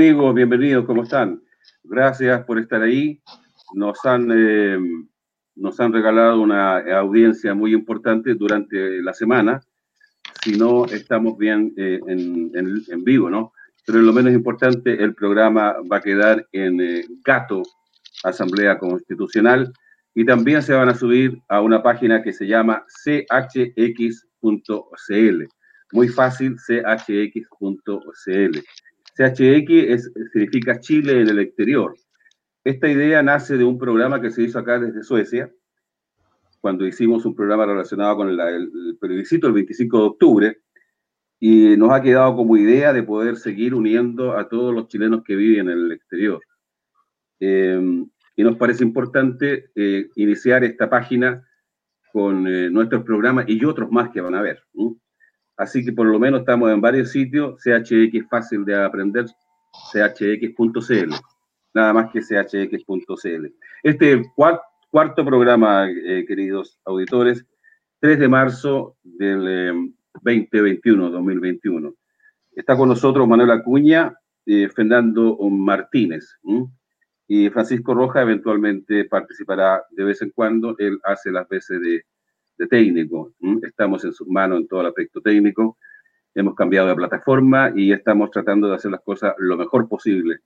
Amigos, bienvenidos, ¿cómo están? Gracias por estar ahí. Nos han, eh, nos han regalado una audiencia muy importante durante la semana. Si no, estamos bien eh, en, en, vivo, ¿no? Pero lo menos importante, el programa va a quedar en eh, Gato, Asamblea Constitucional, y también se van a subir a una página que se llama chx.cl. Muy fácil, chx.cl. CHX significa Chile en el exterior. Esta idea nace de un programa que se hizo acá desde Suecia, cuando hicimos un programa relacionado con el, el plebiscito el 25 de octubre, y nos ha quedado como idea de poder seguir uniendo a todos los chilenos que viven en el exterior. Em, y nos parece importante eh, iniciar esta página con eh, nuestros programas y otros más que van a ver. Así que por lo menos estamos en varios sitios, CHX fácil de aprender, chx.cl, nada más que chx.cl. Este es el cuarto programa, eh, queridos auditores, 3 de marzo del 2021, 2021. Está con nosotros Manuel Acuña, eh, Fernando Martínez y Francisco Roja eventualmente participará de vez en cuando, él hace las veces de de técnico. Estamos en sus manos en todo el aspecto técnico. Hemos cambiado de plataforma y estamos tratando de hacer las cosas lo mejor posible.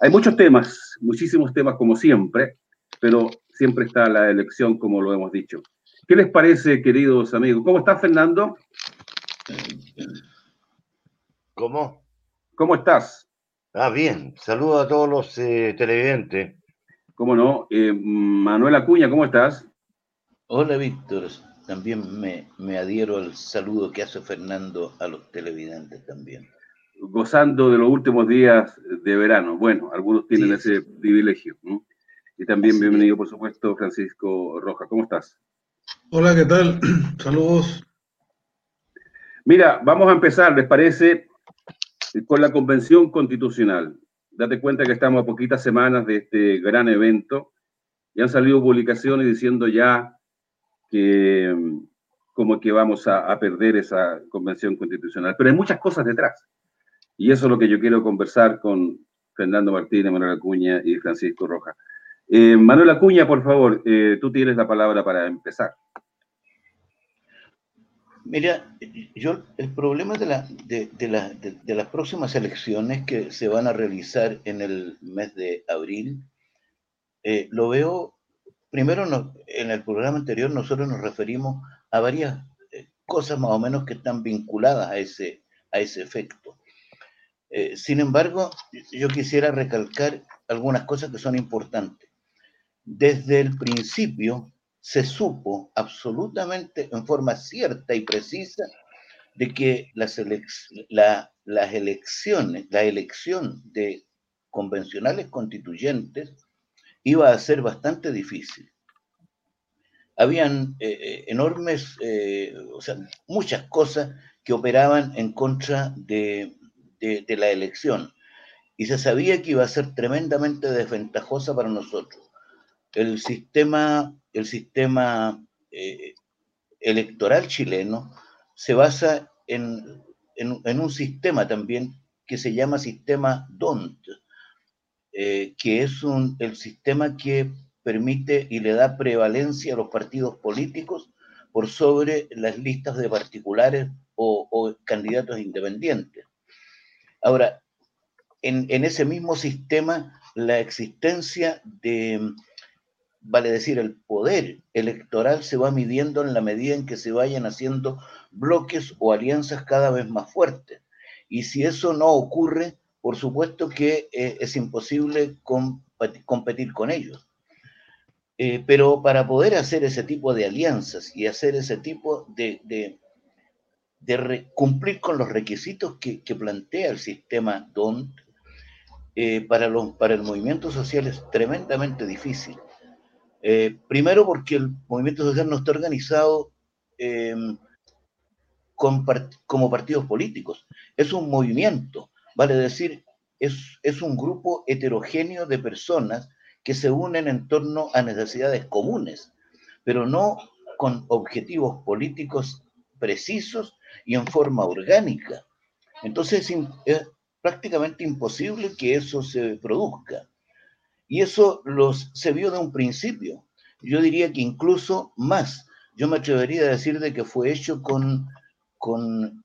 Hay muchos temas, muchísimos temas como siempre, pero siempre está la elección como lo hemos dicho. ¿Qué les parece, queridos amigos? ¿Cómo estás, Fernando? ¿Cómo? ¿Cómo estás? Ah, bien. Saludo a todos los eh, televidentes. ¿Cómo no? Eh, Manuel Acuña, ¿cómo estás? Hola Víctor, también me, me, adhiero al saludo que hace Fernando a los televidentes también. Gozando de los últimos días de verano. Bueno, algunos tienen ese privilegio. Y también bienvenido, por supuesto, Francisco Roja. ¿Cómo estás? Hola, ¿qué tal? Saludos. Mira, vamos a empezar, ¿les parece? Con la convención constitucional. Date cuenta que estamos a poquitas semanas de este gran evento y han salido publicaciones diciendo ya que como que vamos a, perder esa convención constitucional. Pero hay muchas cosas detrás. Y eso es lo que yo quiero conversar con Fernando Martínez, Manuel Acuña y Francisco Roja. Eh, Manuel Acuña, por favor, eh, tú tienes la palabra para empezar. Mira, yo el problema de, la, de, de, las próximas elecciones que se van a realizar en el mes de abril, eh, lo veo Primero, en el programa anterior nosotros nos referimos a varias eh, cosas más o menos que están vinculadas a ese, a ese efecto. Eh, sin embargo, yo quisiera recalcar algunas cosas que son importantes. Desde el principio se supo absolutamente en forma cierta y precisa de que las, las elecciones, la elección de convencionales constituyentes iba a ser bastante difícil. Habían eh, eh, enormes, eh, o sea, muchas cosas que operaban en contra de, la elección y se sabía que iba a ser tremendamente desventajosa para nosotros. El sistema, el sistema electoral chileno se basa en, en, un sistema también que se llama sistema DONT, eh, que es un, el sistema que permite y le da prevalencia a los partidos políticos por sobre las listas de particulares o, candidatos independientes. Ahora, en, en, ese mismo sistema, la existencia de, vale decir, el poder electoral se va midiendo en la medida en que se vayan haciendo bloques o alianzas cada vez más fuertes. Y si eso no ocurre, por supuesto que eh, es imposible competir con ellos. Eh, pero para poder hacer ese tipo de alianzas y hacer ese tipo de, cumplir con los requisitos que, plantea el sistema DONT, eh, para, los, para el movimiento social es tremendamente difícil. primero porque el movimiento social no está organizado em, como partidos políticos, es un movimiento Vale decir, es, es un grupo heterogéneo de personas que se unen en torno a necesidades comunes, pero no con objetivos políticos precisos y en forma orgánica. Entonces, prácticamente imposible que eso se produzca. Y eso los, se vio de un principio. Yo diría que incluso más. Yo me atrevería a decir de que fue hecho con, con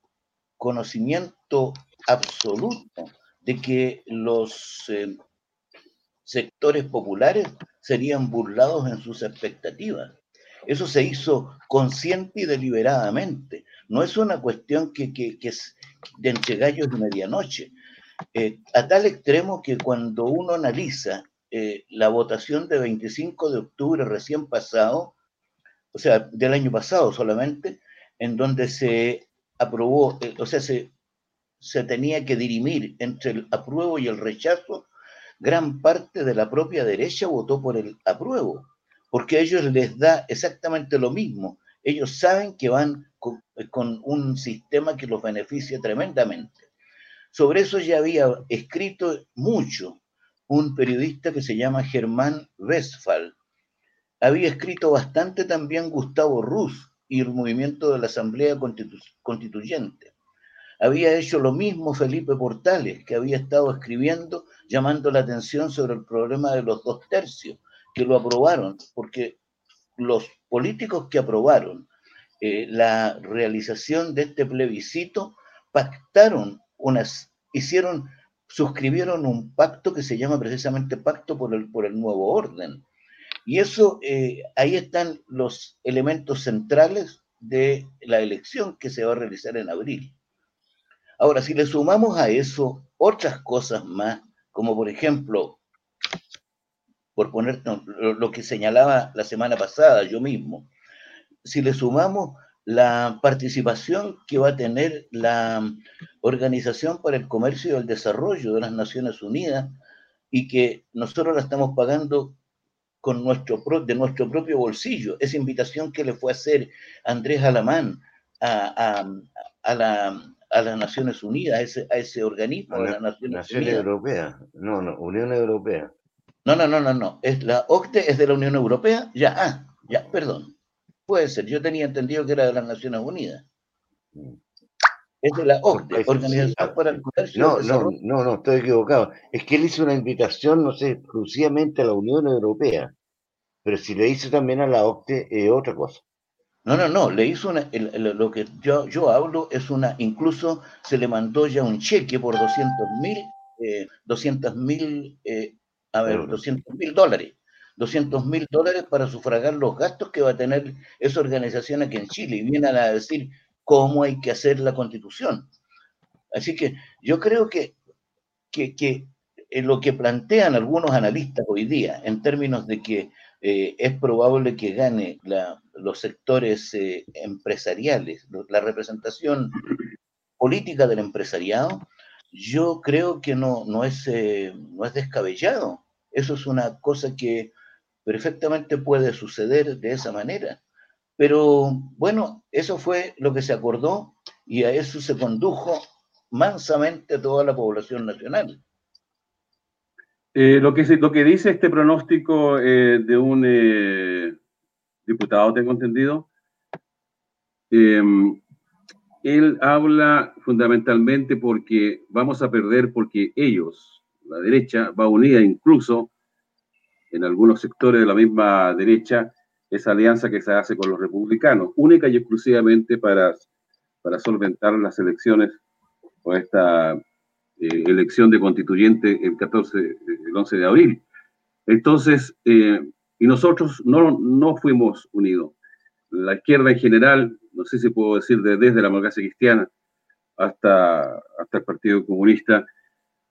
conocimiento absoluto de que los eh, sectores populares serían burlados en sus expectativas. Eso se hizo consciente y deliberadamente. No es una cuestión que, es de entre gallos y medianoche. Eh, a tal extremo que cuando uno analiza eh, la votación de 25 de octubre recién pasado, o sea, del año pasado solamente, en donde se aprobó, o sea, se, se tenía que dirimir entre el apruebo y el rechazo gran parte de la propia derecha votó por el apruebo, porque a ellos les da exactamente lo mismo. Ellos saben que van con, un sistema que los beneficia tremendamente. Sobre eso ya había escrito mucho un periodista que se llama Germán Westphal. Había escrito bastante también Gustavo Ruz y el movimiento de la Asamblea Constituyente. Había hecho lo mismo Felipe Portales, que había estado escribiendo llamando la atención sobre el problema de los dos tercios, que lo aprobaron, porque los políticos que aprobaron eh, la realización de este plebiscito pactaron unas, hicieron, suscribieron un pacto que se llama precisamente Pacto por el, por el Nuevo Orden. Y eso, eh, ahí están los elementos centrales de la elección que se va a realizar en abril. Ahora, si le sumamos a eso otras cosas más, como por ejemplo, por poner lo que señalaba la semana pasada yo mismo, si le sumamos la participación que va a tener la Organización para el Comercio y el Desarrollo de las Naciones Unidas y que nosotros la estamos pagando con nuestro, de nuestro propio bolsillo, esa invitación que le fue a hacer Andrés Alamán a, a la a las Naciones Unidas, a ese, a ese organismo de las Naciones, Naciones Unidas. No, no, Unión Europea. No, no, no, no, no. Es la OCDE es de la Unión Europea. Ya, ah, ya, perdón. Puede ser. Yo tenía entendido que era de las Naciones Unidas. Mm. Es de la OCDE, Organización ah, para el Comercio. No, no, no, no, estoy equivocado. Es que él hizo una invitación, no sé, exclusivamente a la Unión Europea. Pero si le hizo también a la OCDE, es otra cosa. No, no, no, le hizo una, lo que yo, yo hablo es una, incluso se le mandó ya un cheque por 200 mil, eh, 200 mil, eh, a ver, 200 mil dólares, 200 mil dólares para sufragar los gastos que va a tener esa organización aquí en Chile y vienen a decir cómo hay que hacer la constitución. Así que yo creo que, que, que lo que plantean algunos analistas hoy día en términos de que eh, es probable que gane los sectores eh, empresariales, la representación política del empresariado, yo creo que no, no, es, eh, no es descabellado. Eso es una cosa que perfectamente puede suceder de esa manera. Pero bueno, eso fue lo que se acordó y a eso se condujo mansamente toda la población nacional. Eh, lo, que, lo que dice este pronóstico eh, de un eh, diputado, tengo entendido, em, él habla fundamentalmente porque vamos a perder porque ellos, la derecha, va unida incluso en algunos sectores de la misma derecha, esa alianza que se hace con los republicanos, única y exclusivamente para, para solventar las elecciones o esta eh, elección de constituyente el 14, el 11 de abril. Entonces, eh, y nosotros no, no fuimos unidos. La izquierda en general, no sé si puedo decir desde la democracia cristiana hasta, hasta el Partido Comunista,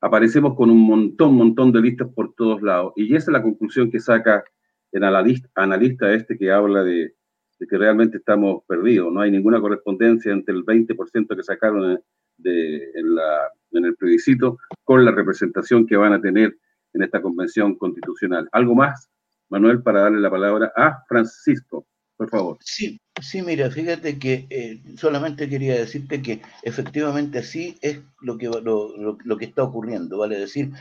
aparecemos con un montón, montón de listas por todos lados. Y esa es la conclusión que saca el analista, analista este que habla de, de que realmente estamos perdidos. No hay ninguna correspondencia entre el 20% que sacaron de, en, la, en el plebiscito con la representación que van a tener en esta convención constitucional. ¿Algo más, Manuel, para darle la palabra a Francisco? Por favor. Sí, sí, mira, fíjate que eh, solamente quería decirte que efectivamente sí es lo que, lo, lo, que está ocurriendo, vale decir,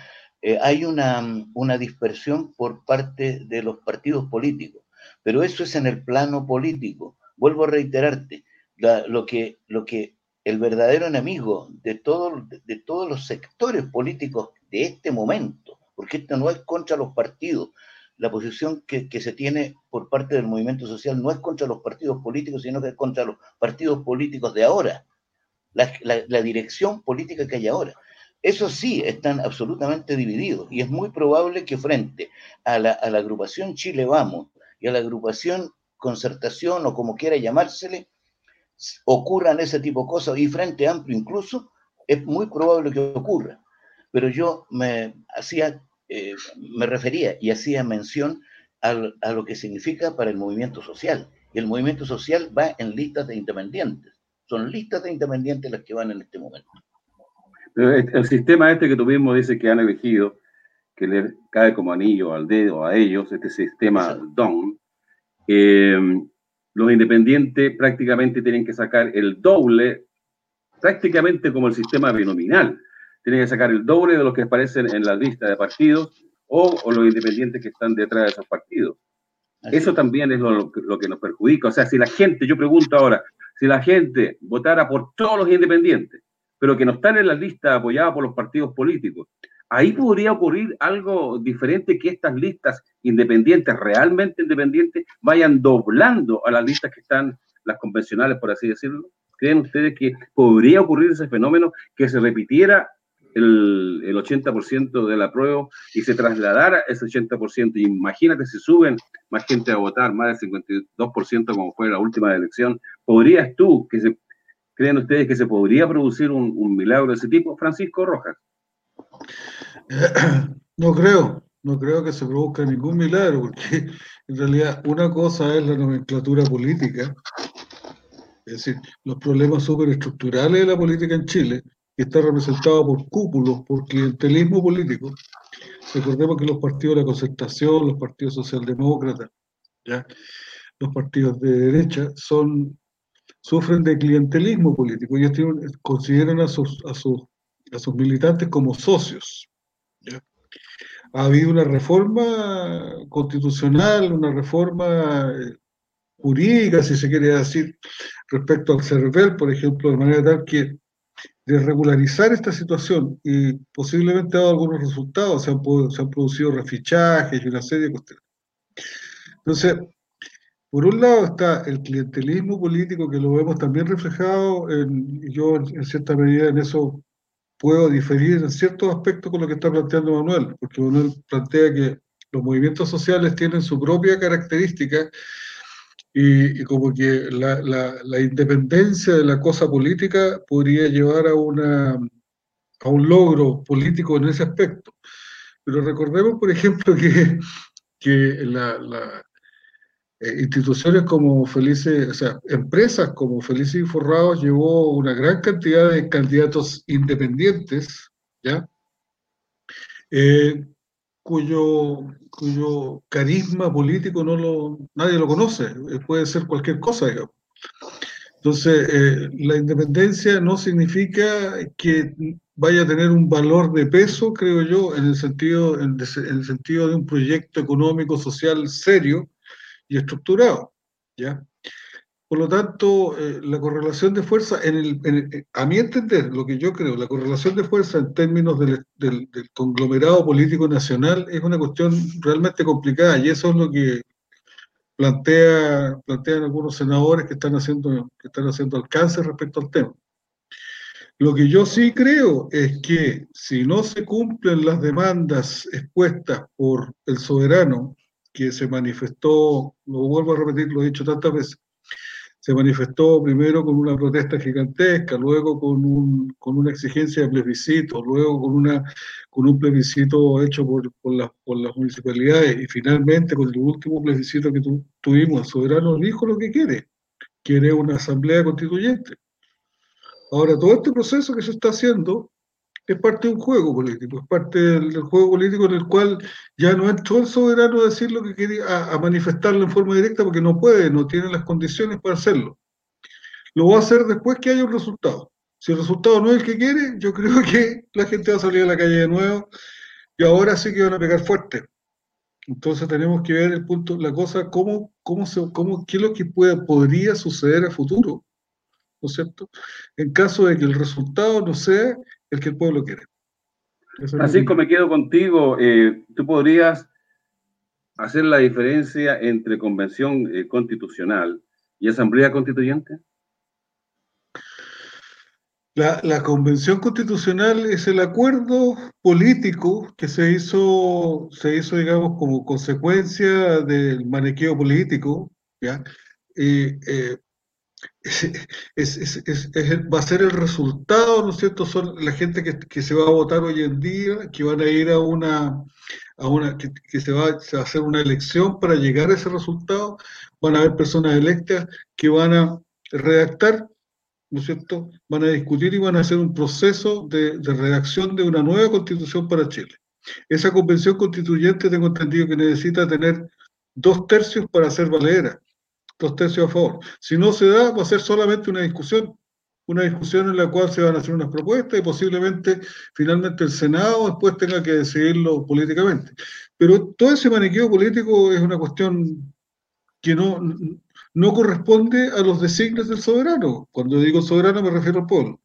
eh, hay una, una dispersión por parte de los partidos políticos, pero eso es en el plano político. Vuelvo a reiterarte, lo, que, lo que el verdadero enemigo de, todo, de todos los sectores políticos de este momento, porque esto no es contra los partidos. La posición que, se tiene por parte del movimiento social no es contra los partidos políticos, sino que es contra los partidos políticos de ahora, la, dirección política que hay ahora. Eso sí, están absolutamente divididos y es muy probable que frente a la, a la agrupación Chile Vamos y a la agrupación Concertación o como quiera llamársele, ocurran ese tipo de cosas y Frente Amplio incluso, es muy probable que ocurra. Pero yo me hacía, eh, me refería y hacía mención a lo que significa para el movimiento social. Y el movimiento social va en listas de independientes. Son listas de independientes las que van en este momento. el sistema este que tú mismo dices que han elegido, que le cae como anillo al dedo a ellos, este sistema DON, eh, los independientes prácticamente tienen que sacar el doble, prácticamente como el sistema binominal. Tienen que sacar el doble de los que aparecen en la lista de partidos o, los independientes que están detrás de esos partidos. Eso también es lo, que nos perjudica. O sea, si la gente, yo pregunto ahora, si la gente votara por todos los independientes, pero que no están en la lista apoyada por los partidos políticos, ahí podría ocurrir algo diferente que estas listas independientes, realmente independientes, vayan doblando a las listas que están, las convencionales, por así decirlo. ¿Creen ustedes que podría ocurrir ese fenómeno, que se repitiera el, el 80% de la prueba y se trasladara ese 80%? Imagínate si suben más gente a votar, más del 52% como fue la última elección. ¿Podrías tú, que se, creen ustedes que se podría producir un, un milagro de ese tipo? Francisco Rojas. No creo, no creo que se produzca ningún milagro, porque en realidad una cosa es la nomenclatura política, es decir, los problemas superestructurales de la política en Chile, que está representado por cúpulos, por clientelismo político. Recordemos que los partidos de la concertación, los partidos socialdemócratas, ¿ya? los partidos de derecha, son, sufren de clientelismo político. Ellos consideran a sus, a sus a sus militantes como socios. Ha habido una reforma constitucional, una reforma eh, jurídica, si se quiere decir, respecto al CERVEL, por ejemplo, de manera tal que de regularizar esta situación y posiblemente ha dado algunos resultados, se han, producido refichajes y una serie de cuestiones. Entonces, por un lado está el clientelismo político que lo vemos también reflejado, yo en cierta medida en eso puedo diferir en ciertos aspectos con lo que está planteando Manuel, porque Manuel plantea que los movimientos sociales tienen su propia característica y, como que la, la, independencia de la cosa política podría llevar a, una, a un logro político en ese aspecto. Pero recordemos, por ejemplo, que, que la, eh, instituciones como Felices, o sea, empresas como Felices y Forrados llevó una gran cantidad de candidatos independientes, ¿ya? Eh, cuyo, cuyo carisma político no lo, nadie lo conoce, eh, puede ser cualquier cosa, digamos. Entonces, la independencia no significa que vaya a tener un valor de peso, creo yo, en el sentido, en el sentido de un proyecto económico, social serio, y estructurado. ¿ya? Por lo tanto, eh, la correlación de fuerza, en el, a mi entender, lo que yo creo, la correlación de fuerza en términos del, del, conglomerado político nacional es una cuestión realmente complicada y eso es lo que plantea, plantean algunos senadores que están, haciendo, que están haciendo alcance respecto al tema. Lo que yo sí creo es que si no se cumplen las demandas expuestas por el soberano que se manifestó, lo vuelvo a repetir, lo he dicho tantas veces, se manifestó primero con una protesta gigantesca, luego con, un, con una exigencia de plebiscito, luego con, una, con un plebiscito hecho por, por, las, por las municipalidades y finalmente con el último plebiscito que tuvimos, el soberano dijo lo que quiere, quiere una asamblea constituyente. Ahora, todo este proceso que se está haciendo es parte de un juego político, es parte del, juego político en el cual ya no entró el soberano a decir lo que quería, a, manifestarlo en forma directa porque no puede, no tiene las condiciones para hacerlo. Lo va a hacer después que haya un resultado. Si el resultado no es el que quiere, yo creo que la gente va a salir a la calle de nuevo y ahora sí que van a pegar fuerte. Entonces tenemos que ver el punto, la cosa, cómo, cómo se, cómo, qué es lo que puede, podría suceder a futuro ¿no es cierto?, en caso de que el resultado no sea el que el pueblo quiere. Francisco, me quedo contigo. Eh, ¿Tú podrías hacer la diferencia entre convención eh, constitucional y asamblea constituyente? La, convención constitucional es el acuerdo político que se hizo, se hizo, digamos, como consecuencia del manequeo político, ¿ya? Eh, es, va a ser el resultado, ¿no es cierto? Son la gente que, se va a votar hoy en día, que van a ir a una, a una que, se, va, a hacer una elección para llegar a ese resultado, van a haber personas electas que van a redactar, ¿no es cierto? Van a discutir y van a hacer un proceso de, de redacción de una nueva constitución para Chile. Esa convención constituyente tengo entendido que necesita tener dos tercios para ser valera dos tercios a favor. Si no se da, va a ser solamente una discusión, una discusión en la cual se van a hacer unas propuestas y posiblemente finalmente el Senado después tenga que decidirlo políticamente. Pero todo ese maniqueo político es una cuestión que no, no corresponde a los designios del soberano. Cuando digo soberano me refiero al pueblo.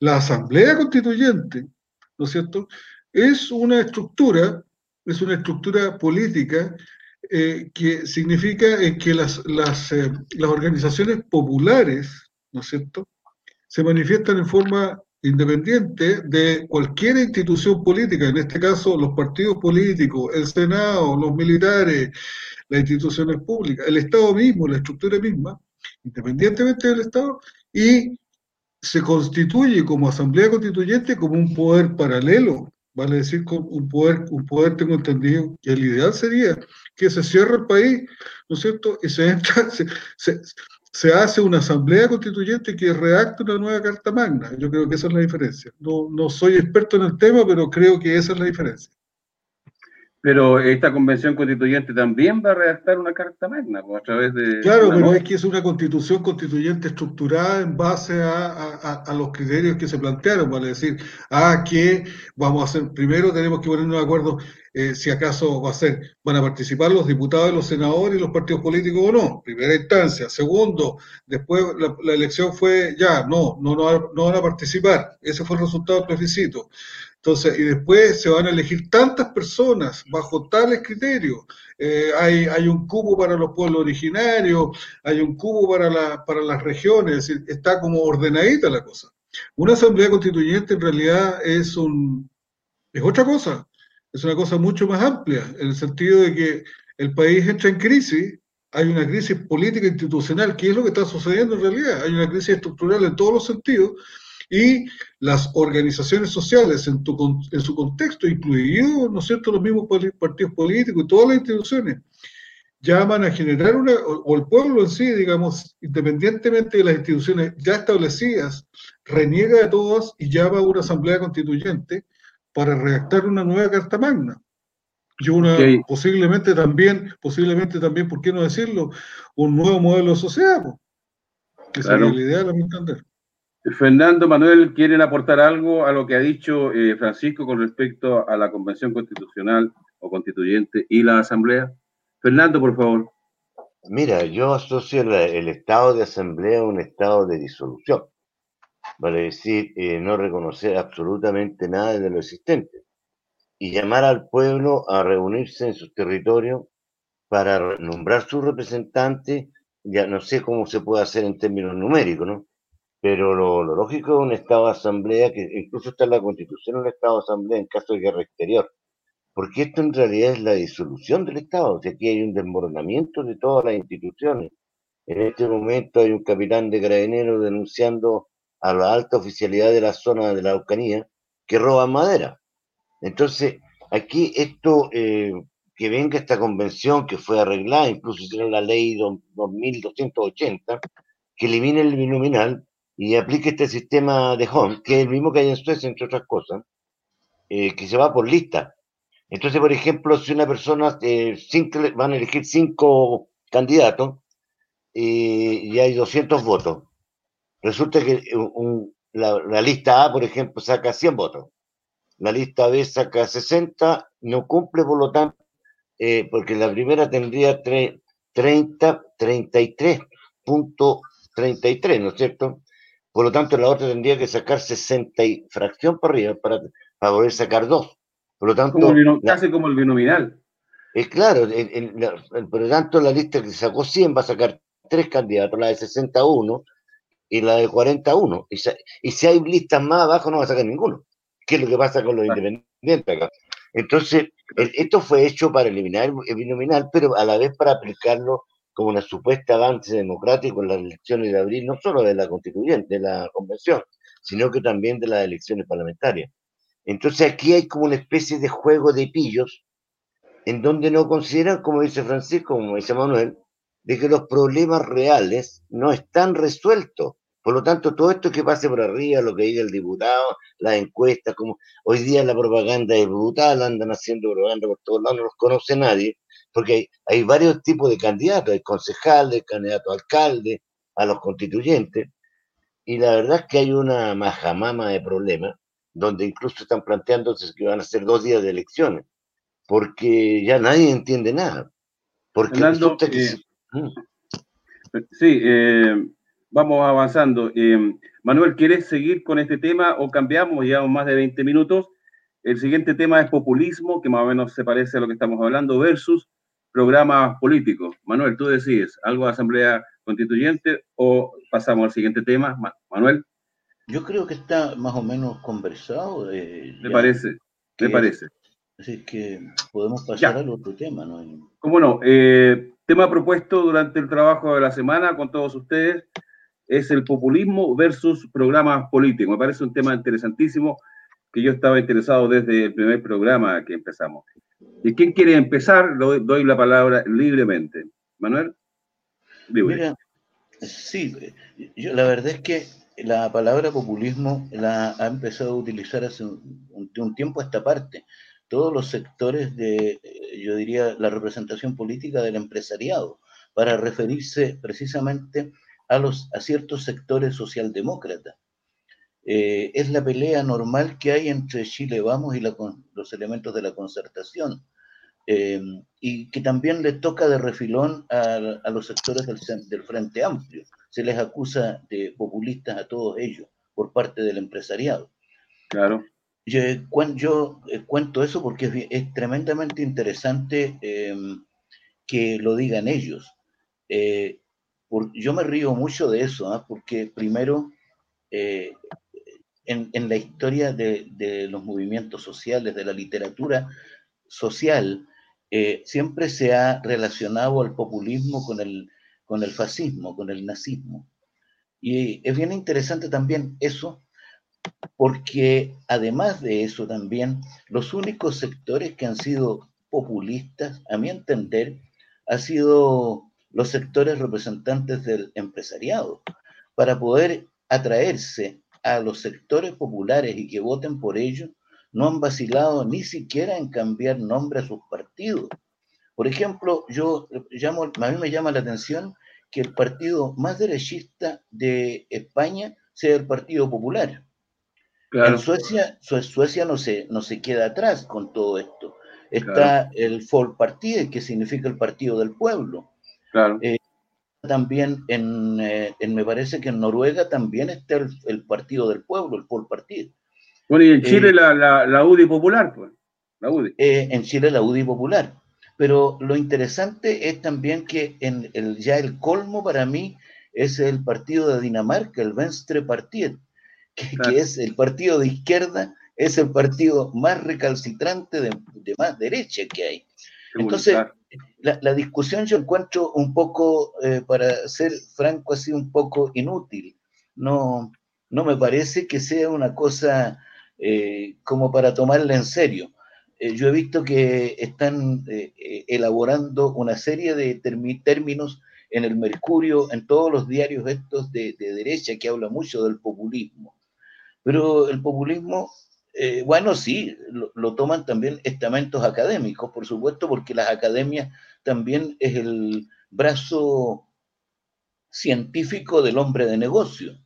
La Asamblea Constituyente, ¿no es cierto?, es una estructura, es una estructura política eh, que significa eh, que las, las, eh, las, organizaciones populares, ¿no es cierto?, se manifiestan en forma independiente de cualquier institución política, en este caso los partidos políticos, el Senado, los militares, las instituciones públicas, el Estado mismo, la estructura misma, independientemente del Estado, y se constituye como asamblea constituyente como un poder paralelo, vale decir, como un poder, un poder tengo entendido, que el ideal sería que se cierre el país, ¿no es cierto? Y se, entra, se, hace una asamblea constituyente que redacte una nueva Carta Magna. Yo creo que esa es la diferencia. No, no soy experto en el tema, pero creo que esa es la diferencia. Pero esta convención constituyente también va a redactar una carta magna pues, a través de... Claro, pero es que es una constitución constituyente estructurada en base a, los criterios que se plantearon, vale decir, a ah, que vamos a hacer, primero tenemos que ponernos de acuerdo eh, si acaso va a ser, van a participar los diputados, los senadores y los partidos políticos o no, primera instancia. Segundo, después la, elección fue ya, no, no, no, no van a participar, ese fue el resultado del plebiscito. Entonces, y después se van a elegir tantas personas bajo tales criterios. Eh, hay, hay un cubo para los pueblos originarios, hay un cubo para, la, para las regiones, es decir, está como ordenadita la cosa. Una asamblea constituyente en realidad es, un, es otra cosa, es una cosa mucho más amplia, en el sentido de que el país entra en crisis, hay una crisis política institucional, que es lo que está sucediendo en realidad, hay una crisis estructural en todos los sentidos, y las organizaciones sociales en, en su contexto, incluidos, ¿no es cierto?, los mismos partidos políticos y todas las instituciones, llaman a generar una, o el pueblo en sí, digamos, independientemente de las instituciones ya establecidas, reniega de todas y llama a una asamblea constituyente para redactar una nueva Carta Magna. Y una, posiblemente también, posiblemente también, ¿por qué no decirlo? Un nuevo modelo de sociedad, que sería la idea, a mi entender. Fernando, Manuel, ¿quieren aportar algo a lo que ha dicho eh, Francisco con respecto a la Convención Constitucional o Constituyente y la Asamblea? Fernando, por favor. Mira, yo asocio el estado de asamblea a un estado de disolución. Vale decir, eh, no reconocer absolutamente nada de lo existente y llamar al pueblo a reunirse en su territorio para nombrar su representante. Ya no sé cómo se puede hacer en términos numéricos, ¿no? Pero lo, lógico es un Estado de Asamblea, que incluso está en la Constitución un Estado de Asamblea en caso de guerra exterior, porque esto en realidad es la disolución del Estado, o sea, aquí hay un desmoronamiento de todas las instituciones. En este momento hay un capitán de carabineros denunciando a la alta oficialidad de la zona de la Aucanía que roban madera. Entonces, aquí esto, eh, que venga esta convención que fue arreglada, incluso hicieron la ley 2280, que elimine el binominal, y aplique este sistema de home, que es el mismo que hay en Suecia, entre otras cosas, eh, que se va por lista. Entonces, por ejemplo, si una persona, eh, cinco, van a elegir cinco candidatos eh, y hay 200 votos, resulta que la, la, lista A, por ejemplo, saca 100 votos, la lista B saca 60, no cumple, por lo tanto, porque la primera tendría 30, 33 puntos 33, ¿no es cierto? Por lo tanto, la otra tendría que sacar 60 y fracción por arriba para, para poder sacar dos. Por lo tanto, casi como el binominal. Es claro, por lo tanto, la lista que sacó 100 va a sacar tres candidatos, la de 61 y la de 41. Y, y si hay listas más abajo, no va a sacar ninguno. ¿Qué es lo que pasa con los independientes acá? Entonces, esto fue hecho para eliminar el binominal, pero a la vez para aplicarlo como una supuesta avance democrático en las elecciones de abril, no solo de la constituyente, de la convención, sino que también de las elecciones parlamentarias. Entonces aquí hay como una especie de juego de pillos en donde no consideran, como dice Francisco, como dice Manuel, de que los problemas reales no están resueltos. Por lo tanto, todo esto que pase por arriba, lo que diga el diputado, las encuestas, como hoy día la propaganda es brutal, andan haciendo propaganda por todos lados, no los conoce nadie, porque hay, varios tipos de candidatos, hay concejales, candidatos a alcalde, a los constituyentes, y la verdad es que hay una majamama de problemas, donde incluso están planteándose que van a ser dos días de elecciones, porque ya nadie entiende nada. Porque eh, mm. Sí, eh, vamos avanzando. Eh, Manuel, ¿quieres seguir con este tema o cambiamos? Llevamos más de 20 minutos. El siguiente tema es populismo, que más o menos se parece a lo que estamos hablando, versus programas políticos. Manuel, tú decides, ¿algo de asamblea constituyente o pasamos al siguiente tema? Manuel. Yo creo que está más o menos conversado. Eh, me parece, me parece. Así que podemos pasar al otro tema, ¿no? ¿Cómo no? Eh, tema propuesto durante el trabajo de la semana con todos ustedes es el populismo versus programas políticos. Me parece un tema interesantísimo que yo estaba interesado desde el primer programa que empezamos. ¿Y quién quiere empezar? doy la palabra libremente. Manuel. Mira, sí, yo, la verdad es que la palabra populismo la ha empezado a utilizar hace un, tiempo a esta parte. Todos los sectores de, yo diría, la representación política del empresariado, para referirse precisamente a, los, a ciertos sectores socialdemócratas. Eh, es la pelea normal que hay entre Chile Vamos y los elementos de la concertación, eh, y que también le toca de refilón a, los sectores del, Frente Amplio. Se les acusa de populistas a todos ellos por parte del empresariado. Claro. Yo, yo eh, cuento eso porque es, tremendamente interesante em, que lo digan ellos. yo me río mucho de eso, ¿ah? porque primero en, la historia de, los movimientos sociales, de la literatura social, eh, siempre se ha relacionado al populismo con el, con el fascismo, con el nazismo. Y es bien interesante también eso, porque además de eso también, los únicos sectores que han sido populistas, a mi entender, han sido los sectores representantes del empresariado, para poder atraerse a los sectores populares y que voten por ellos, no han vacilado ni siquiera en cambiar nombre a sus partidos. Por ejemplo, yo llamo, a mí me llama la atención que el partido más derechista de España sea el Partido Popular. En Suecia, Suecia no se, no se queda atrás con todo esto. Está el Folkpartiet, que significa el Partido del Pueblo. Claro. Eh, también eh, en, me parece que en Noruega también está el, Partido del Pueblo, el Pol Partido. Bueno, y en Chile eh, la, UDI Popular, pues, la UDI. Eh, en Chile la UDI Popular. Pero lo interesante es también que en el, ya el colmo para mí es el partido de Dinamarca, el Venstre Partiet, que, es el partido de izquierda, es el partido más recalcitrante de, de más derecha que hay. Entonces, la, discusión yo encuentro un poco, eh, para ser franco, así un poco inútil. No, no me parece que sea una cosa eh, como para tomarla en serio. Eh, yo he visto que están elaborando una serie de términos en el Mercurio, en todos los diarios estos de, de derecha que habla mucho del populismo. Pero el populismo eh, bueno, sí, lo, toman también estamentos académicos, por supuesto, porque las academias también es el brazo científico del hombre de negocio.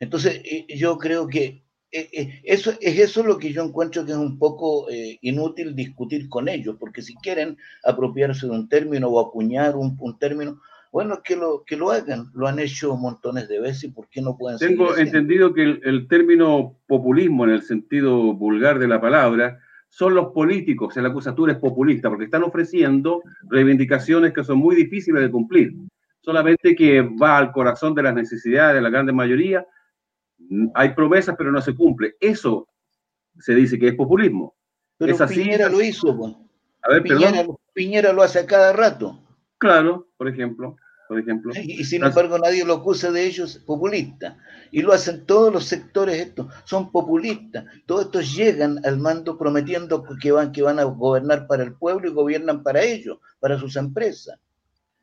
Entonces, eh, yo creo que eh, eso, es eso lo que yo encuentro que es un poco inútil discutir con ellos, porque si quieren apropiarse de un término o acuñar un, un término, Bueno, que lo, que lo hagan, lo han hecho montones de veces, ¿por qué no pueden Tengo entendido que el, término populismo, en el sentido vulgar de la palabra, son los políticos, la acusatura es populista, porque están ofreciendo reivindicaciones que son muy difíciles de cumplir. Solamente que va al corazón de las necesidades de la gran mayoría. Hay promesas, pero no se cumple. Eso se dice que es populismo. Pero Piñera lo hizo, A ver, Piñera, Piñera lo hace a cada rato. Claro, por ejemplo. Por ejemplo. Y, sin embargo nadie lo acusa de ellos populista. Y lo hacen todos los sectores estos, son populistas. Todos estos llegan al mando prometiendo que van, que van a gobernar para el pueblo y gobiernan para ellos, para sus empresas.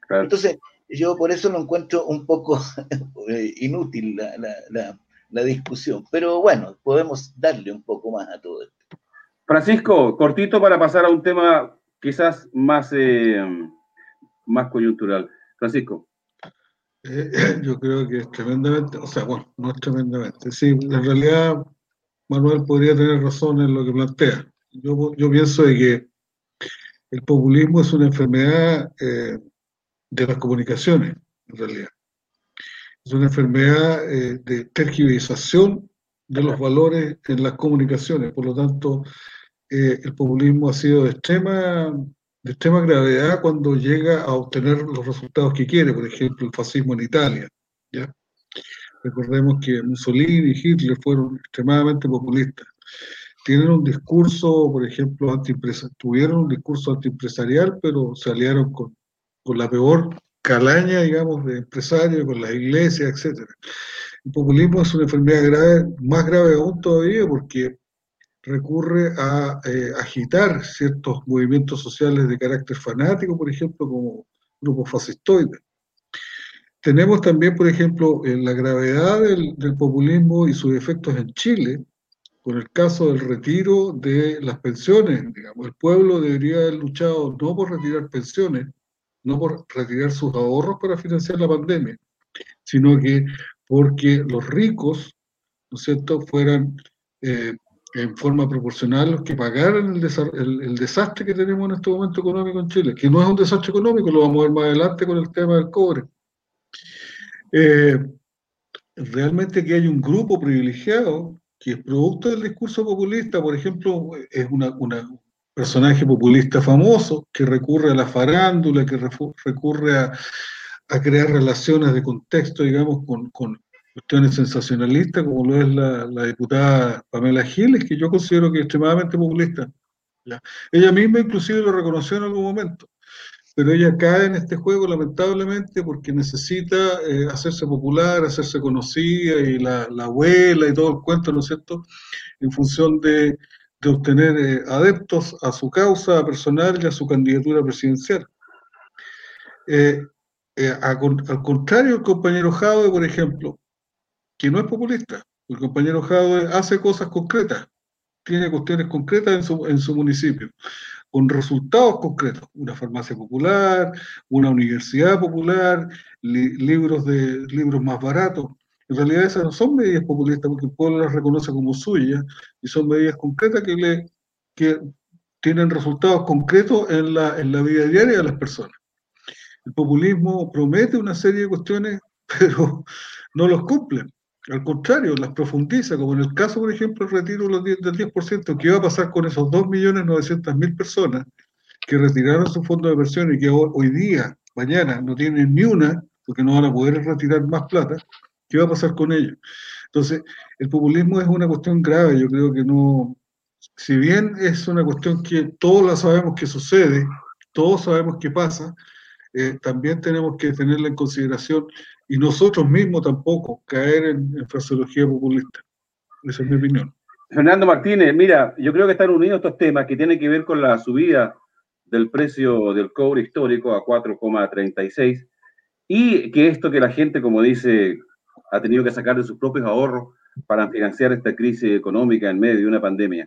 Entonces, yo por eso lo encuentro un poco eh, inútil la, discusión. Pero bueno, podemos darle un poco más a todo esto. Francisco, cortito para pasar a un tema quizás más... Eh, más coyuntural. Francisco. Eh, yo creo que es tremendamente, o sea, bueno, no es tremendamente. Sí, en realidad Manuel podría tener razón en lo que plantea. Yo, yo pienso de que el populismo es una enfermedad eh, de las comunicaciones, en realidad. Es una enfermedad eh, de tergiversación de los valores en las comunicaciones. Por lo tanto, el populismo ha sido de extrema de extrema gravedad cuando llega a obtener los resultados que quiere, por ejemplo, el fascismo en Italia. ¿ya? Recordemos que Mussolini y Hitler fueron extremadamente populistas. Tienen un discurso, por ejemplo, tuvieron un discurso antiempresarial, pero se aliaron con, con la peor calaña, digamos, de empresarios, con las iglesias, etc. El populismo es una enfermedad grave, más grave aún todavía, porque recurre a eh, agitar ciertos movimientos sociales de carácter fanático, por ejemplo, como grupos fascistoides. Tenemos también, por ejemplo, la gravedad del, populismo y sus efectos en Chile, con el caso del retiro de las pensiones. Digamos, el pueblo debería haber luchado no por retirar pensiones, no por retirar sus ahorros para financiar la pandemia, sino que porque los ricos, ¿no es cierto?, fueran eh, en forma proporcional los que pagaran el, desastre que tenemos en este momento económico en Chile, que no es un desastre económico, lo vamos a ver más adelante con el tema del cobre. Eh, realmente que hay un grupo privilegiado que es producto del discurso populista, por ejemplo, es una, personaje populista famoso que recurre a la farándula, que recurre a, crear relaciones de contexto, digamos, con, cuestiones sensacionalistas, como lo es la, diputada Pamela Giles, que yo considero que es extremadamente populista. Ella misma inclusive lo reconoció en algún momento, pero ella cae en este juego lamentablemente porque necesita eh, hacerse popular, hacerse conocida y la, abuela y todo el cuento, ¿no es cierto?, en función de, obtener eh, adeptos a su causa personal y a su candidatura presidencial. Eh, al contrario, el compañero Jaude, por ejemplo, que no es populista. El compañero Jadwe hace cosas concretas, tiene cuestiones concretas en su, en su municipio, con resultados concretos. Una farmacia popular, una universidad popular, libros, de, libros más baratos. En realidad esas no son medidas populistas porque el pueblo las reconoce como suyas y son medidas concretas que, tienen resultados concretos en la, vida diaria de las personas. El populismo promete una serie de cuestiones, pero no los cumplen. Al contrario, las profundiza, como en el caso, por ejemplo, el retiro del 10%, ¿qué va a pasar con esos 2.900.000 personas que retiraron su fondo de inversión y que hoy día, mañana, no tienen ni una, porque no van a poder retirar más plata? ¿Qué va a pasar con ellos? Entonces, el populismo es una cuestión grave, yo creo que no, si bien es una cuestión que todos la sabemos que sucede, todos sabemos que pasa, eh, también tenemos que tenerla en consideración y nosotros mismos tampoco caer en, fraseología populista. Esa es mi opinión. Fernando Martínez, mira, yo creo que están unidos estos temas que tienen que ver con la subida del precio del cobre histórico a 4,36 y que esto que la gente, como dice, ha tenido que sacar de sus propios ahorros para financiar esta crisis económica en medio de una pandemia.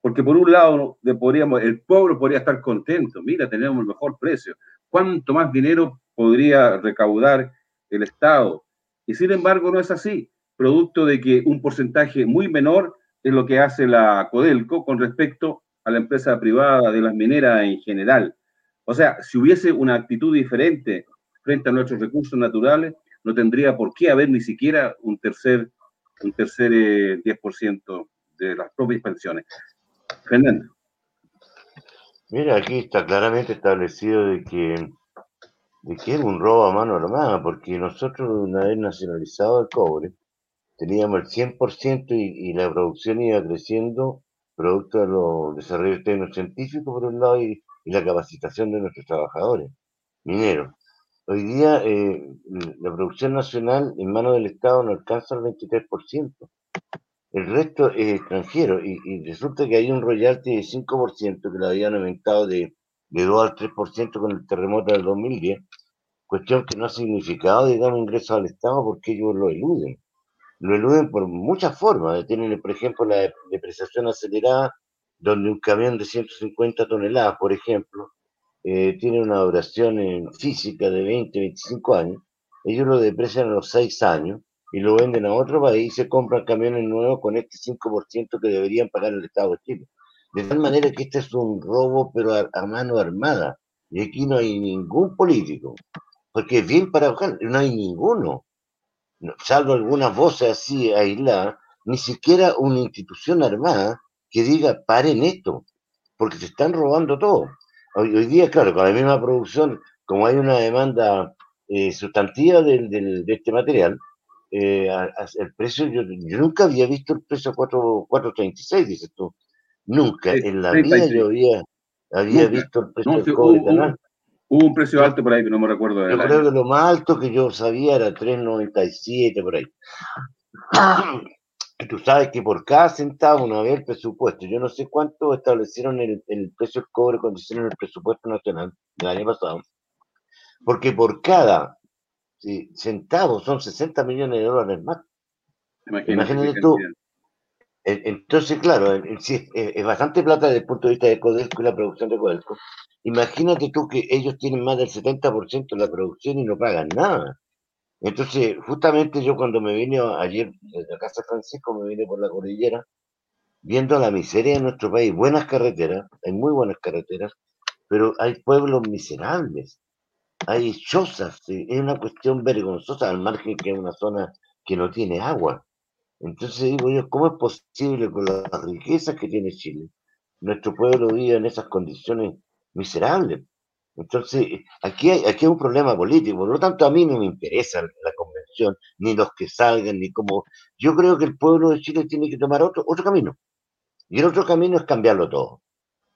Porque por un lado, podríamos, el pueblo podría estar contento, mira, tenemos el mejor precio. ¿Cuánto más dinero podría recaudar el Estado. Y sin embargo no es así, producto de que un porcentaje muy menor es lo que hace la Codelco con respecto a la empresa privada de las mineras en general. O sea, si hubiese una actitud diferente frente a nuestros recursos naturales, no tendría por qué haber ni siquiera un tercer, un tercer 10% eh, de las propias pensiones. Fernando. Mira, aquí está claramente establecido de que, de que es un robo a mano armada, porque nosotros una vez nacionalizado el cobre, teníamos el 100% y, y la producción iba creciendo producto de los desarrollos tecnocientíficos por un lado y, la capacitación de nuestros trabajadores mineros. Hoy día eh, la producción nacional en manos del Estado no alcanza el 23%. El resto es extranjero y, resulta que hay un royalty de 5% que lo habían aumentado de, de 2 al 3% con el terremoto del 2010, cuestión que no ha significado, digamos, ingresos al Estado porque ellos lo eluden lo eluden por muchas formas. Tienen, por ejemplo, la depreciación acelerada, donde un camión de 150 toneladas, por ejemplo, eh, tiene una duración en física de 20, 25 años. Ellos lo deprecian a los 6 años y lo venden a otro país y se compran camiones nuevos con este 5% que deberían pagar el Estado de Chile. De tal manera que este es un robo, pero a, mano armada. Y aquí no hay ningún político, porque es bien para buscar, no hay ninguno salvo algunas voces así aisladas, ni siquiera una institución armada que diga paren esto, porque se están robando todo. Hoy, día, claro, con la misma producción, como hay una demanda eh, sustantiva de este material, eh, el precio, yo, nunca había visto el precio 4.36, dices tú. Nunca, en la vida yo había, había visto el precio del cobre canal. Hubo un precio alto por ahí que no me recuerdo. Yo creo que lo más alto que yo sabía era 3.97 por ahí. Y tú sabes que por cada centavo, una vez el presupuesto, yo no sé cuánto establecieron el, precio del cobre cuando hicieron el presupuesto nacional del año pasado, porque por cada centavo son 60 millones de dólares más. Imagínate, tú. Entonces, claro, es, bastante plata desde el punto de vista de Codelco y la producción de Codelco, Imagínate tú que ellos tienen más del 70% de la producción y no pagan nada. Entonces, justamente yo cuando me vine ayer desde Casa Francisco, me vine por la cordillera, viendo la miseria de nuestro país, buenas carreteras, hay muy buenas carreteras, pero hay pueblos miserables, hay chozas, es una cuestión vergonzosa al margen que es una zona que no tiene agua. Entonces digo yo, ¿cómo es posible con las riquezas que tiene Chile? Nuestro pueblo vive en esas condiciones miserable. Entonces, aquí hay, aquí hay un problema político, por lo tanto a mí no me interesa la convención, ni los que salgan, ni cómo... Yo creo que el pueblo de Chile tiene que tomar otro, otro camino. Y el otro camino es cambiarlo todo.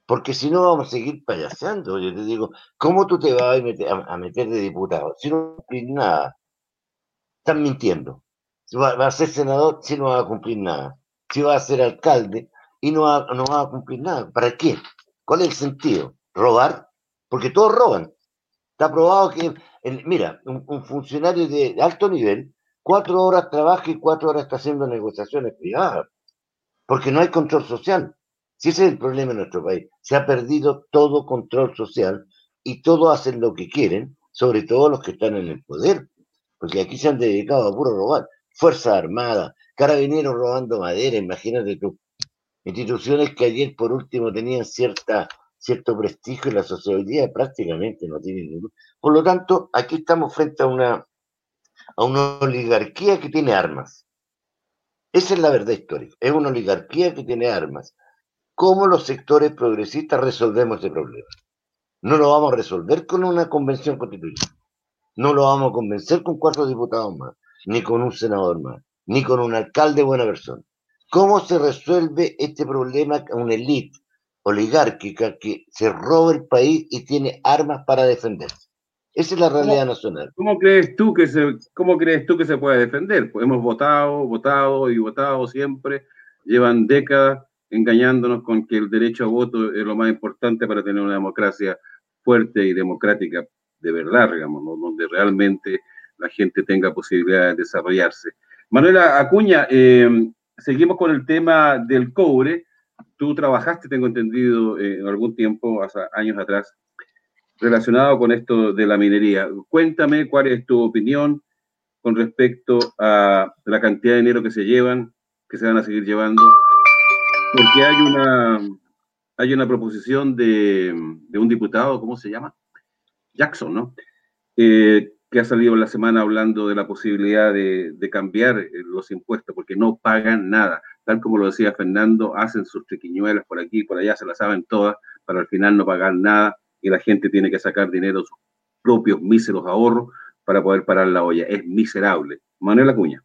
Porque si no vamos a seguir payaseando. Yo te digo, ¿cómo tú te vas a meter, a, meter de diputado? Si no cumplir nada. Están mintiendo. Si va, a ser senador, si no va a cumplir nada. Si va a ser alcalde y no va, no va a cumplir nada. ¿Para qué? ¿Cuál es el sentido? robar, porque todos roban. Está probado que, mira, un, funcionario de alto nivel, cuatro horas trabaja y cuatro horas está haciendo negociaciones privadas, porque no hay control social. Si ese es el problema en nuestro país, se ha perdido todo control social y todos hacen lo que quieren, sobre todo los que están en el poder, porque aquí se han dedicado a puro robar. Fuerza Armada, carabineros robando madera, imagínate tú. Instituciones que ayer por último tenían cierta cierto prestigio en la día prácticamente no tiene ningún. Por lo tanto, aquí estamos frente a una, a una oligarquía que tiene armas. Esa es la verdad histórica. Es una oligarquía que tiene armas. ¿Cómo los sectores progresistas resolvemos ese problema? No lo vamos a resolver con una convención constituyente. No lo vamos a convencer con cuatro diputados más, ni con un senador más, ni con un alcalde buena persona. ¿Cómo se resuelve este problema con una élite oligárquica que se roba el país y tiene armas para defenderse. Esa es la realidad nacional. ¿Cómo crees tú que se, cómo crees tú que se puede defender? Pues hemos votado, votado y votado siempre, llevan décadas engañándonos con que el derecho a voto es lo más importante para tener una democracia fuerte y democrática de verdad, digamos, donde realmente la gente tenga posibilidad de desarrollarse. Manuela Acuña, eh, seguimos con el tema del cobre tú trabajaste, tengo entendido, eh, en algún tiempo, hace años atrás, relacionado con esto de la minería. Cuéntame cuál es tu opinión con respecto a la cantidad de dinero que se llevan, que se van a seguir llevando, porque hay una, hay una proposición de, un diputado, ¿cómo se llama? Jackson, ¿no? Eh, que ha salido la semana hablando de la posibilidad de, cambiar eh, los impuestos, porque no pagan nada. Tal como lo decía Fernando, hacen sus triquiñuelas por aquí y por allá, se las saben todas, para al final no pagar nada y la gente tiene que sacar dinero de sus propios míseros ahorros para poder parar la olla. Es miserable. Manuel Acuña.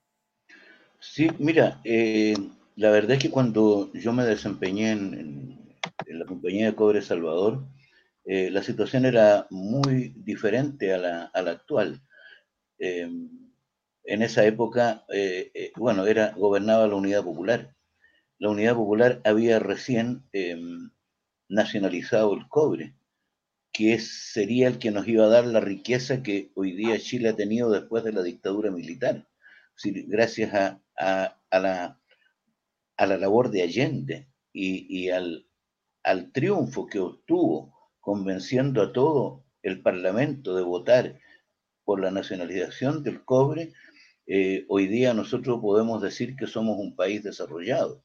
Sí, mira, eh, la verdad es que cuando yo me desempeñé en, la compañía de Cobre Salvador, eh, la situación era muy diferente a la, actual. Em, en esa época, eh, bueno, era, gobernaba la Unidad Popular. La Unidad Popular había recién em, nacionalizado el cobre, que sería el que nos iba a dar la riqueza que hoy día Chile ha tenido después de la dictadura militar. gracias a, la, labor de Allende y, al, triunfo que obtuvo convenciendo a todo el Parlamento de votar por la nacionalización del cobre, eh, hoy día nosotros podemos decir que somos un país desarrollado.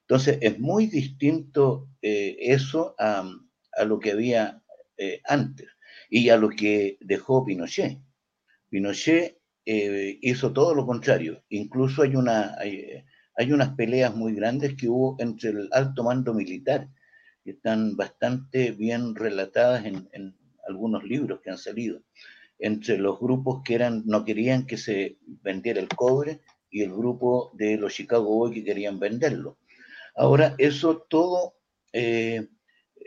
Entonces, es muy distinto eh, eso a, lo que había eh, antes y a lo que dejó Pinochet. Pinochet hizo todo lo contrario. Incluso hay una, hay unas peleas muy grandes que hubo entre el alto mando militar, que están bastante bien relatadas en, algunos libros que han salido, entre los grupos que eran, no querían que se vendiera el cobre y el grupo de los Chicago Boys que querían venderlo. Ahora, eso todo eh,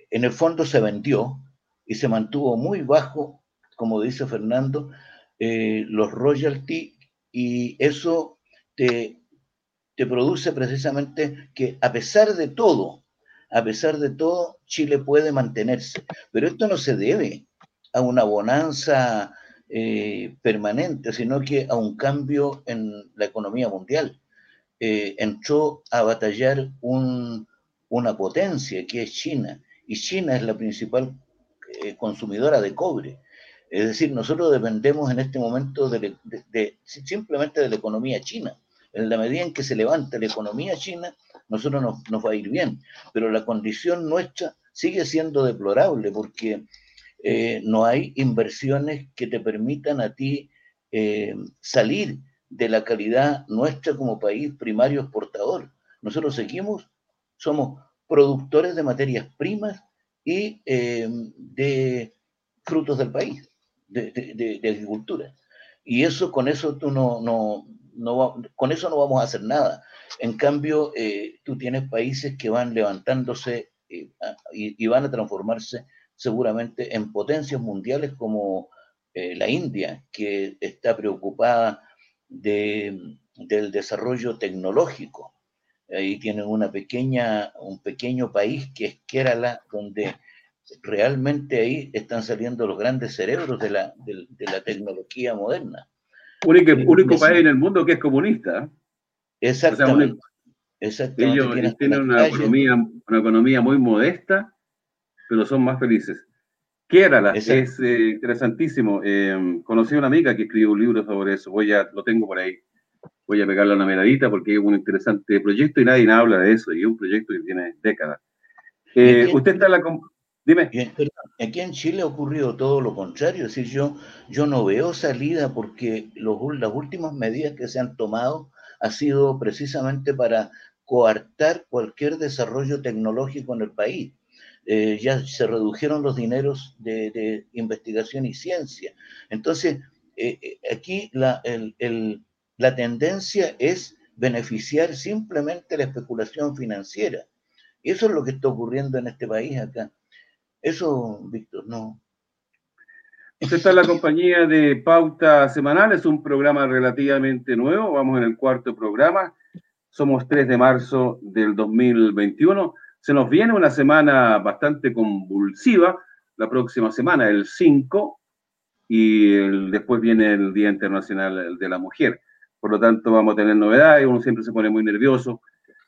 en el fondo se vendió y se mantuvo muy bajo, como dice Fernando, eh, los royalty y eso te te produce precisamente que a pesar de todo, a pesar de todo, Chile puede mantenerse. Pero esto no se debe a una bonanza eh, permanente, sino que a un cambio en la economía mundial. Eh, entró a batallar una potencia que es China, y China es la principal eh, consumidora de cobre. Es decir, nosotros dependemos en este momento simplemente de la economía china en la medida en que se levante la economía china, nosotros nos, va a ir bien, pero la condición nuestra sigue siendo deplorable porque eh, no hay inversiones que te permitan a ti eh, salir de la calidad nuestra como país primario exportador. Nosotros seguimos, somos productores de materias primas y eh, de frutos del país, de, agricultura. Y eso, con eso tú no, con eso no vamos a hacer nada. En cambio, tú tienes países que van levantándose y, van a transformarse seguramente en potencias mundiales como eh, la India, que está preocupada del desarrollo tecnológico. Ahí tienen una pequeña, un pequeño país que es Kerala, donde realmente ahí están saliendo los grandes cerebros de la, de la tecnología moderna. Único, único país en el mundo que es comunista. Exactamente. ellos tienen una economía, una economía muy modesta, pero son más felices. Kerala es eh, interesantísimo. Eh, conocí a una amiga que escribió un libro sobre eso. Voy a, lo tengo por ahí. Voy a pegarle una miradita porque es un interesante proyecto y nadie habla de eso. Y es un proyecto que tiene décadas. Eh, usted está en la, Dime. aquí en Chile ha ocurrido todo lo contrario, es decir, yo, yo no veo salida porque los, las últimas medidas que se han tomado ha sido precisamente para coartar cualquier desarrollo tecnológico en el país. Eh, ya se redujeron los dineros de, investigación y ciencia. Entonces, eh, eh, aquí la, la tendencia es beneficiar simplemente la especulación financiera. Y eso es lo que está ocurriendo en este país acá. Eso, Víctor, no. Usted está en la compañía de Pauta Semanal, es un programa relativamente nuevo, vamos en el cuarto programa, somos 3 de marzo del 2021, se nos viene una semana bastante convulsiva, la próxima semana, el 5, y después viene el Día Internacional de la Mujer. Por lo tanto, vamos a tener novedades, uno siempre se pone muy nervioso,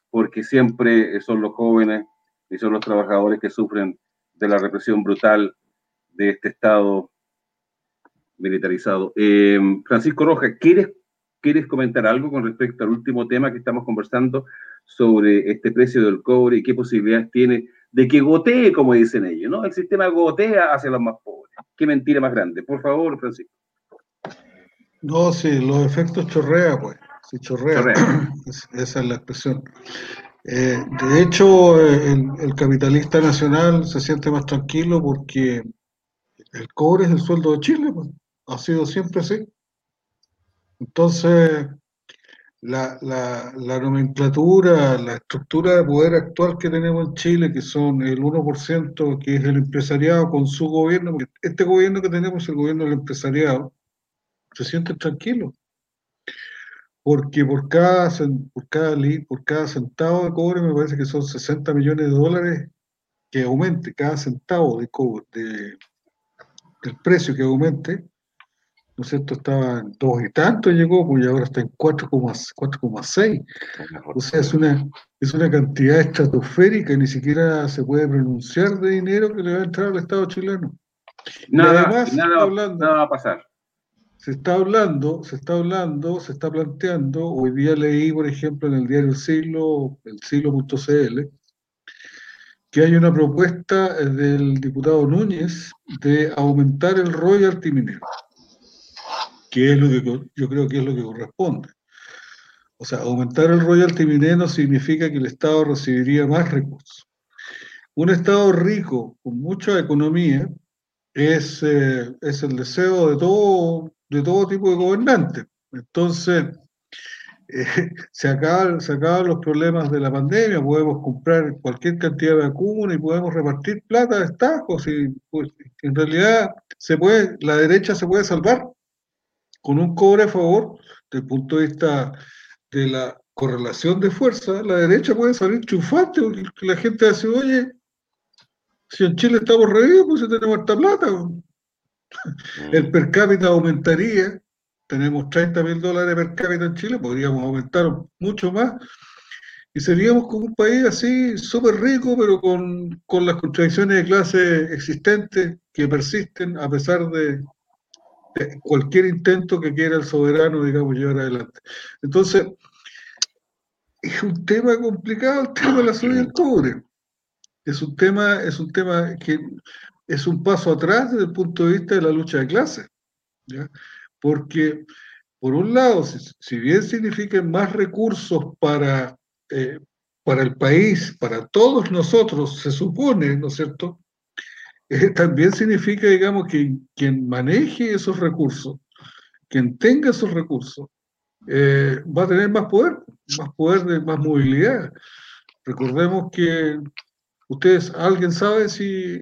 porque siempre son los jóvenes y son los trabajadores que sufren de la represión brutal de este Estado militarizado. Eh, Francisco Rojas, ¿quieres, ¿quieres comentar algo con respecto al último tema que estamos conversando sobre este precio del cobre y qué posibilidades tiene de que gotee, como dicen ellos, ¿no? El sistema gotea hacia los más pobres. Qué mentira más grande. Por favor, Francisco. No, sí, los efectos chorrea, pues. Sí, chorrea. Esa es la expresión. Eh, de hecho, el, el, capitalista nacional se siente más tranquilo porque el cobre es el sueldo de Chile, pues. ha sido siempre así. Entonces, la, la, la, nomenclatura, la estructura de poder actual que tenemos en Chile, que son el 1%, que es el empresariado con su gobierno, porque este gobierno que tenemos el gobierno del empresariado, se siente tranquilo. Porque por cada, por cada, por cada centavo de cobre me parece que son 60 millones de dólares que aumente, cada centavo de cobre, de, del precio que aumente, ¿no es cierto? Estaba en dos y tanto llegó, pues ahora está en 4,6. O sea, es una, es una cantidad estratosférica, ni siquiera se puede pronunciar de dinero que le va a entrar al Estado chileno. Nada, nada, nada va a pasar. Se está hablando, se está hablando, se está planteando, hoy día leí, por ejemplo, en el diario El Siglo, el siglo.cl, que hay una propuesta del diputado Núñez de aumentar el royalty minero que es lo que yo creo que es lo que corresponde. O sea, aumentar el royalty minero significa que el Estado recibiría más recursos. Un Estado rico, con mucha economía, es, eh, es el deseo de todo, de todo tipo de gobernantes. Entonces, eh, se, acaban, se acaban los problemas de la pandemia, podemos comprar cualquier cantidad de vacunas y podemos repartir plata de estajos. Y, pues, en realidad, se puede, la derecha se puede salvar con un cobre a favor, desde el punto de vista de la correlación de fuerza, la derecha puede salir chufante, porque la gente dice, oye, si en Chile estamos re pues si tenemos esta plata. Mm. El per cápita aumentaría, tenemos 30 mil dólares per cápita en Chile, podríamos aumentar mucho más, y seríamos como un país así súper rico, pero con, con las contradicciones de clase existentes que persisten a pesar de, cualquier intento que quiera el soberano, digamos, llevar adelante. Entonces, es un tema complicado el tema de la subida del cobre. Es un tema, es un tema que es un paso atrás desde el punto de vista de la lucha de clases. Porque, por un lado, si, bien significan más recursos para, eh, para el país, para todos nosotros, se supone, ¿no es cierto?, eh, también significa, digamos, que quien maneje esos recursos, quien tenga esos recursos, eh, va a tener más poder, más poder de más movilidad. Recordemos que ustedes, ¿alguien sabe si,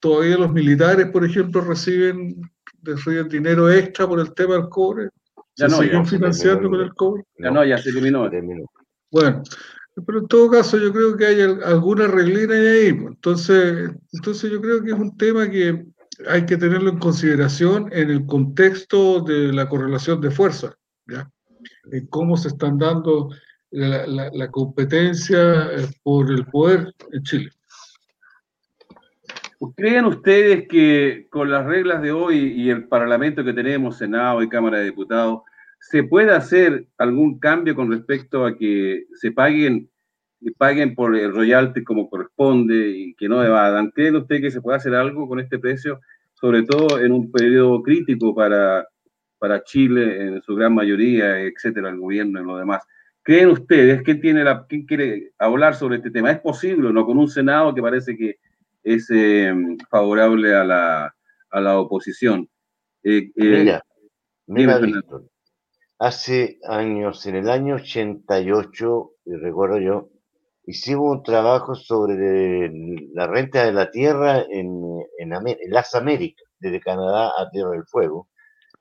todavía los militares, por ejemplo, reciben, reciben dinero extra por el tema del cobre? ¿Se no, siguen financiando con el cobre? Ya no, ya se eliminó. Bueno, pero en todo caso, yo creo que hay alguna reglina ahí. Pues. Entonces, entonces yo creo que es un tema que hay que tenerlo en consideración en el contexto de la correlación de fuerzas, ¿ya? En cómo se están dando la, la, competencia eh, por el poder en Chile. ¿Creen ustedes que con las reglas de hoy y el Parlamento que tenemos, Senado y Cámara de Diputados, ¿Se puede hacer algún cambio con respecto a que se paguen, paguen por el royalty como corresponde y que no evadan? ¿Creen usted que se puede hacer algo con este precio, sobre todo en un periodo crítico para, para Chile, en su gran mayoría, etcétera, el gobierno y lo demás? ¿Creen ustedes? ¿Quién, tiene la, quién quiere hablar sobre este tema? ¿Es posible no? Con un Senado que parece que es eh, favorable a la, a la oposición. Eh, eh, mira, mira Hace años, en el año 88, y recuerdo yo, hicimos un trabajo sobre la renta de la tierra en, las Américas, desde Canadá a Tierra del Fuego,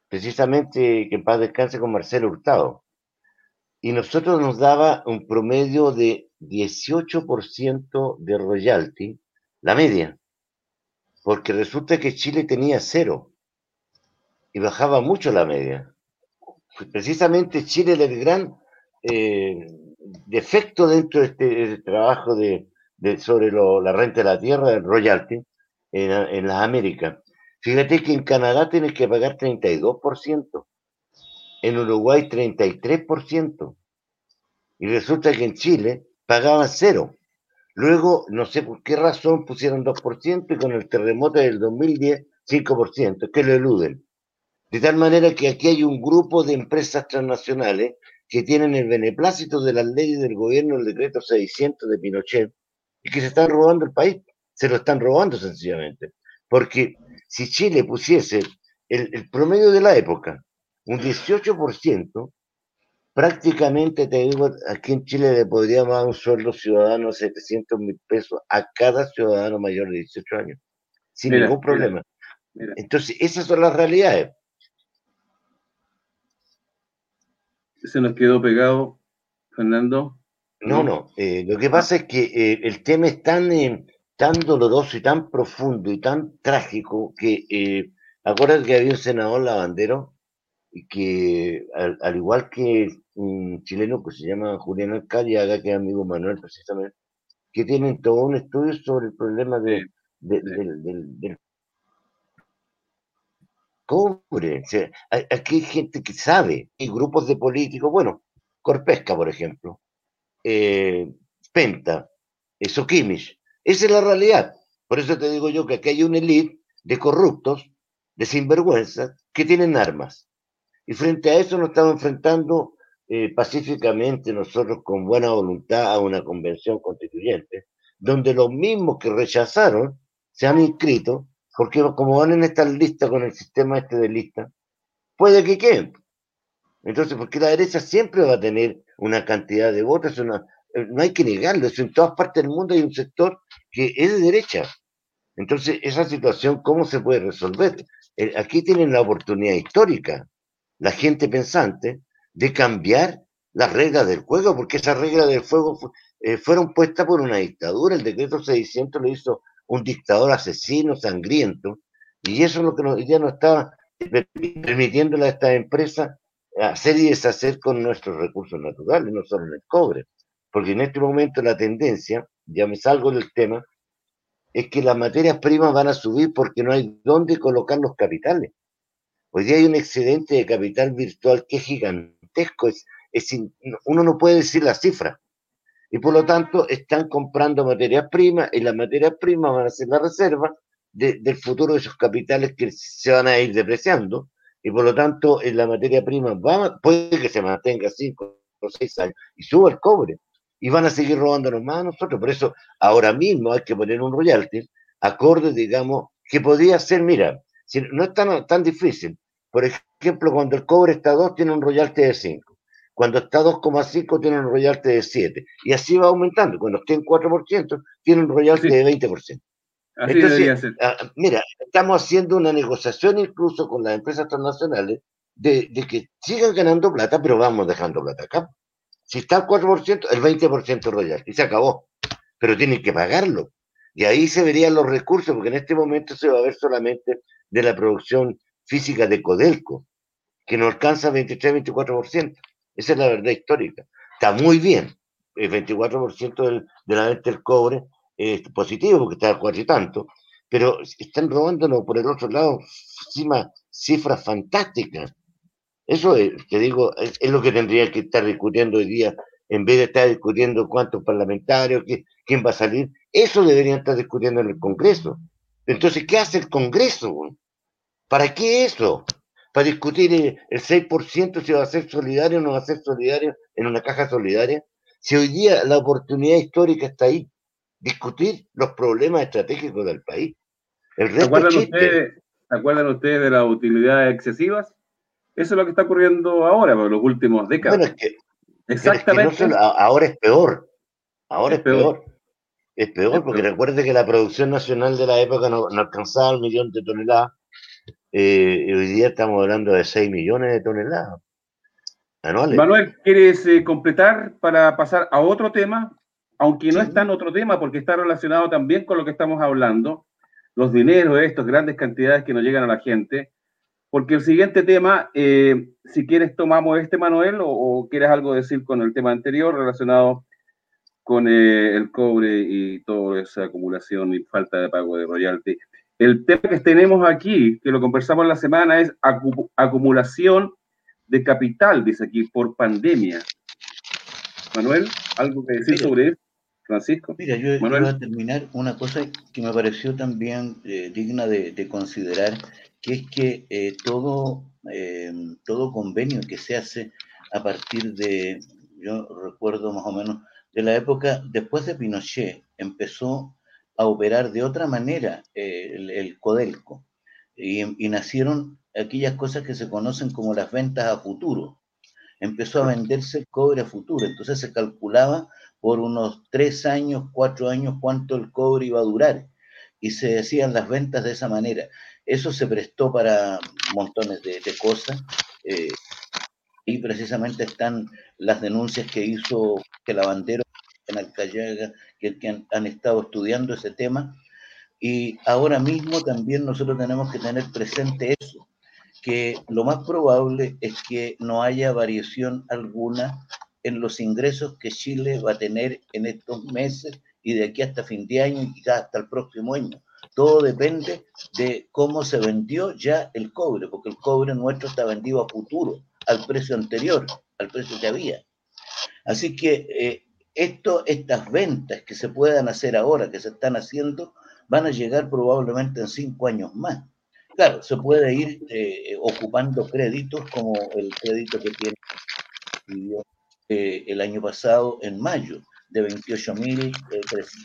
precisamente que en paz descanse con Marcelo Hurtado. Y nosotros nos daba un promedio de 18% de royalty, la media, porque resulta que Chile tenía cero y bajaba mucho la media precisamente Chile era el gran eh, defecto dentro de este, trabajo de, sobre la renta de la tierra, el royalty, en, las Américas. Fíjate que en Canadá tienes que pagar 32%, en Uruguay 33%, y resulta que en Chile pagaban cero. Luego, no sé por qué razón pusieron 2% y con el terremoto del 2010, 5%, que lo eluden. De tal manera que aquí hay un grupo de empresas transnacionales que tienen el beneplácito de las leyes del gobierno, el decreto 600 de Pinochet, y que se están robando el país. Se lo están robando sencillamente. Porque si Chile pusiese el, promedio de la época, un 18%, prácticamente te digo, aquí en Chile le podríamos dar un sueldo ciudadano de 700 mil pesos a cada ciudadano mayor de 18 años, sin ningún problema. Entonces, esas son las realidades. Se nos quedó pegado, Fernando. No, no. Eh, lo que pasa es que eh, el tema es tan, eh, tan doloroso y tan profundo y tan trágico que, acuérdate que había un senador lavandero y que, al, igual que un chileno que se llama Julián Alcalde, que es amigo Manuel precisamente, que tienen todo un estudio sobre el problema de, del cobre. aquí hay gente que sabe, hay grupos de políticos, bueno, Corpesca, por ejemplo, eh, Penta, eso Soquimich. Esa es la realidad. Por eso te digo yo que aquí hay una élite de corruptos, de sinvergüenzas, que tienen armas. Y frente a eso nos estamos enfrentando eh, pacíficamente nosotros con buena voluntad a una convención constituyente, donde los mismos que rechazaron se han inscrito, porque como van en esta lista con el sistema este de lista, puede que queden. Entonces, porque la derecha siempre va a tener una cantidad de votos, una, eh, no hay que negarlo, eso en todas partes del mundo hay un sector que es de derecha. Entonces, esa situación, ¿cómo se puede resolver? Eh, aquí tienen la oportunidad histórica, la gente pensante, de cambiar las reglas del juego, porque esas reglas del juego eh, fueron puestas por una dictadura. El decreto 600 lo hizo un dictador asesino, sangriento, y eso es lo que ya no estaba permitiéndole a estas empresas hacer y deshacer con nuestros recursos naturales, no solo en el cobre. Porque en este momento la tendencia, ya me salgo del tema, es que las materias primas van a subir porque no hay dónde colocar los capitales. Hoy día hay un excedente de capital virtual que es gigantesco, es, uno no puede decir la cifra. Y por lo tanto están comprando materias primas y las materias primas van a ser la reserva del futuro de esos capitales que se van a ir depreciando y por lo tanto en la materia prima puede que se mantenga 5 o 6 años y suba el cobre y van a seguir robándonos más a nosotros. Por eso ahora mismo hay que poner un royalty acorde, digamos, que podría ser, mira, no es tan, tan difícil. Por ejemplo, cuando el cobre está a 2, tiene un royalty de 5. Cuando está a 2,5, tiene un royalty de 7. Y así va aumentando. Cuando esté en 4%, tiene un royalty de 20%. Entonces, ah, mira, estamos haciendo una negociación incluso con las empresas transnacionales de, que sigan ganando plata, pero vamos dejando plata acá. Si está al 4%, el 20% royal, y se acabó. Pero tienen que pagarlo. Y ahí se verían los recursos, porque en este momento se va a ver solamente de la producción física de Codelco, que no alcanza 23-24%. Esa es la verdad histórica. Está muy bien. El 24% de la venta del cobre es positivo porque está cuatro y tanto, pero están robándonos por el otro lado encima cifras fantásticas. Eso, es, te digo, es, lo que tendría que estar discutiendo hoy día, en vez de estar discutiendo cuántos parlamentarios, quién va a salir. Eso deberían estar discutiendo en el Congreso. Entonces, ¿qué hace el Congreso? ¿Para qué eso? ¿Para discutir el 6% si va a ser solidario o no va a ser solidario en una caja solidaria? Si hoy día la oportunidad histórica está ahí discutir los problemas estratégicos del país. El ¿Se, acuerdan ustedes, ¿Se acuerdan ustedes de las utilidades excesivas? Eso es lo que está ocurriendo ahora, por los últimos décadas. Bueno, es que, Exactamente. ahora es peor. Ahora es, peor. Es peor porque recuerde que la producción nacional de la época no, alcanzaba el millón de toneladas. Eh, hoy día estamos hablando de 6 millones de toneladas. Manuel, ¿quieres eh, completar para pasar a otro tema? aunque no está en otro tema, porque está relacionado también con lo que estamos hablando, los dineros, estos grandes cantidades que nos llegan a la gente. Porque el siguiente tema, eh, si quieres tomamos este, Manuel, o, quieres algo decir con el tema anterior relacionado con eh, el cobre y toda esa acumulación y falta de pago de royalty. El tema que tenemos aquí, que lo conversamos la semana, es acumulación de capital, dice aquí, por pandemia. Manuel, ¿algo que decir sobre eso? Francisco. Mira, yo, voy a terminar una cosa que me pareció también eh, digna de, considerar, que es que eh, todo, eh, todo convenio que se hace a partir de, yo recuerdo más o menos, de la época después de Pinochet, empezó a operar de otra manera eh, el, Codelco y, nacieron aquellas cosas que se conocen como las ventas a futuro. Empezó a venderse cobre a futuro, entonces se calculaba por unos tres años, cuatro años cuánto el cobre iba a durar y se hacían las ventas de esa manera. Eso se prestó para montones de, cosas eh, y precisamente están las denuncias que hizo que la bandera en Alcayaga, que, que han, estado estudiando ese tema. Y ahora mismo también nosotros tenemos que tener presente eso, que lo más probable es que no haya variación alguna en los ingresos que Chile va a tener en estos meses y de aquí hasta fin de año y hasta el próximo año. Todo depende de cómo se vendió ya el cobre, porque el cobre nuestro está vendido a futuro, al precio anterior, al precio que había. Así que eh, esto, estas ventas que se puedan hacer ahora, que se están haciendo, van a llegar probablemente en cinco años más. Claro, se puede ir eh, ocupando créditos como el crédito que tiene eh, el año pasado en mayo, de 28 mil,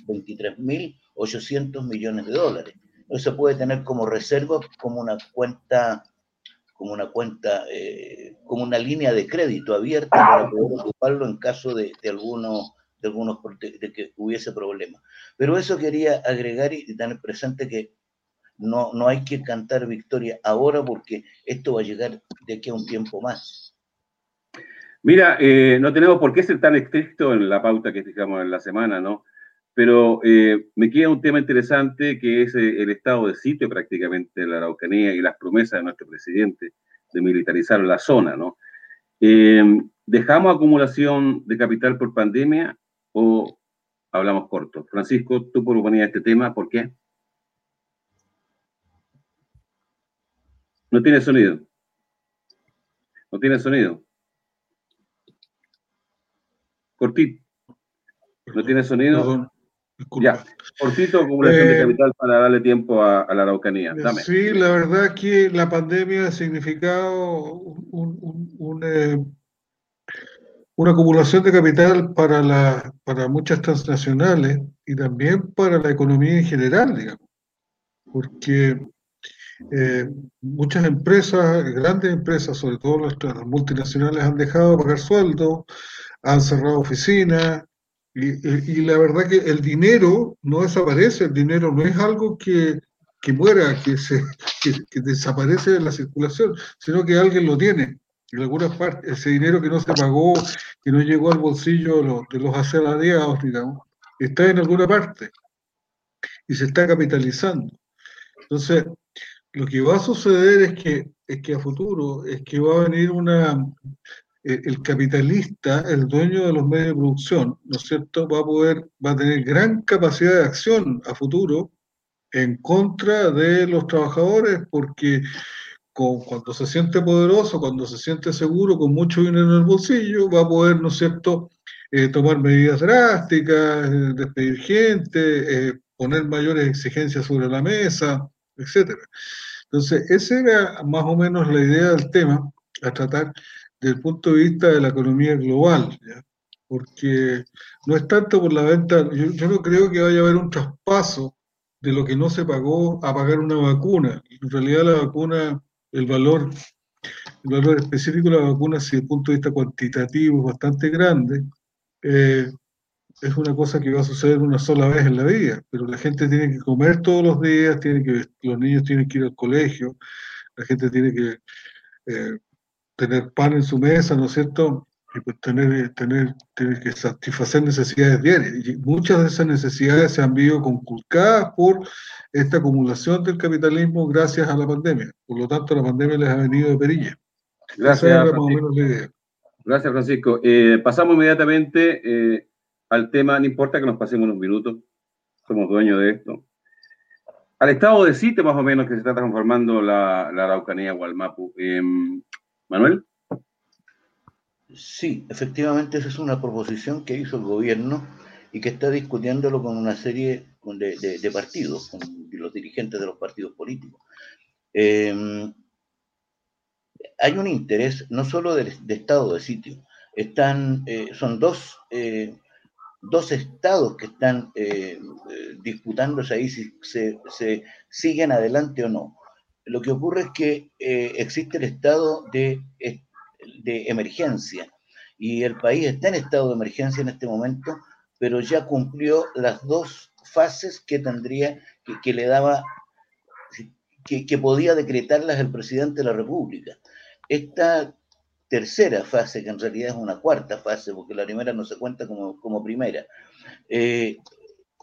23 mil 800 millones de dólares. Eso se puede tener como reserva, como una cuenta, como una cuenta, eh, como una línea de crédito abierta para poder ocuparlo en caso de, de algunos de algunos de que hubiese problemas. Pero eso quería agregar y tener presente que no, no hay que cantar victoria ahora porque esto va a llegar de aquí a un tiempo más. Mira, eh, no tenemos por qué ser tan estricto en la pauta que fijamos en la semana, ¿no? Pero eh, me queda un tema interesante que es eh, el estado de sitio prácticamente de la Araucanía y las promesas de nuestro presidente de militarizar la zona, ¿no? Eh, ¿Dejamos acumulación de capital por pandemia o hablamos corto? Francisco, tú proponías este tema, ¿por qué? No tiene sonido. No tiene sonido. Cortito. No tiene sonido. Ya, cortito, acumulación de eh, capital para darle tiempo a, la Araucanía. Sí, la verdad que la pandemia ha significado eh, una acumulación de capital para, la, para muchas transnacionales y también para la economía en general, digamos, porque eh, muchas empresas, grandes empresas, sobre todo las multinacionales, han dejado de pagar sueldos, han cerrado oficinas, y, la verdad que el dinero no desaparece, el dinero no es algo que, muera, que, se, que, desaparece de la circulación, sino que alguien lo tiene. En algunas partes, ese dinero que no se pagó, que no llegó al bolsillo de los, de los asalariados, digamos, está en alguna parte y se está capitalizando. Entonces, lo que va a suceder es que, es que a futuro es que va a venir una, eh, el capitalista, el dueño de los medios de producción, ¿no es cierto?, va a poder, va a tener gran capacidad de acción a futuro en contra de los trabajadores, porque cuando se siente poderoso, cuando se siente seguro, con mucho dinero en el bolsillo, va a poder, ¿no es cierto?, eh, tomar medidas drásticas, eh, despedir gente, poner mayores exigencias sobre la mesa, etcétera. Entonces, esa era más o menos la idea del tema a tratar desde el punto de vista de la economía global, porque no es tanto por la venta, yo, no creo que vaya a haber un traspaso de lo que no se pagó a pagar una vacuna. En realidad la vacuna, el valor, el valor específico de la vacuna, si desde el punto de vista cuantitativo es bastante grande, eh, es una cosa que va a suceder una sola vez en la vida, pero la gente tiene que comer todos los días, tiene que, los niños tienen que ir al colegio, la gente tiene que eh, tener pan en su mesa, ¿no es cierto? Y pues tener, tener, tener que satisfacer necesidades diarias. Y muchas de esas necesidades se han visto conculcadas por esta acumulación del capitalismo gracias a la pandemia. Por lo tanto, la pandemia les ha venido de perilla. Gracias. Gracias, Francisco. Eh, pasamos inmediatamente eh, al tema, no importa que nos pasemos unos minutos, somos dueños de esto. Al estado de sitio, más o menos, que se está transformando la, la Araucanía o el Mapu. Em, Manuel. Sí, efectivamente esa es una proposición que hizo el gobierno y que está discutiéndolo con una serie de, partidos, con los dirigentes de los partidos políticos. Em, hay un interés no solo de estado de sitio, están, eh, son dos, eh, dos estados que están eh, disputándose ahí si se, siguen adelante o no. Lo que ocurre es que existe el estado de, de emergencia y el país está en estado de emergencia en este momento, pero ya cumplió las dos fases que tendría, que, le daba, que, podía decretarlas el presidente de la República. Esta tercera fase, que en realidad es una cuarta fase, porque la primera no se cuenta como, como primera, eh,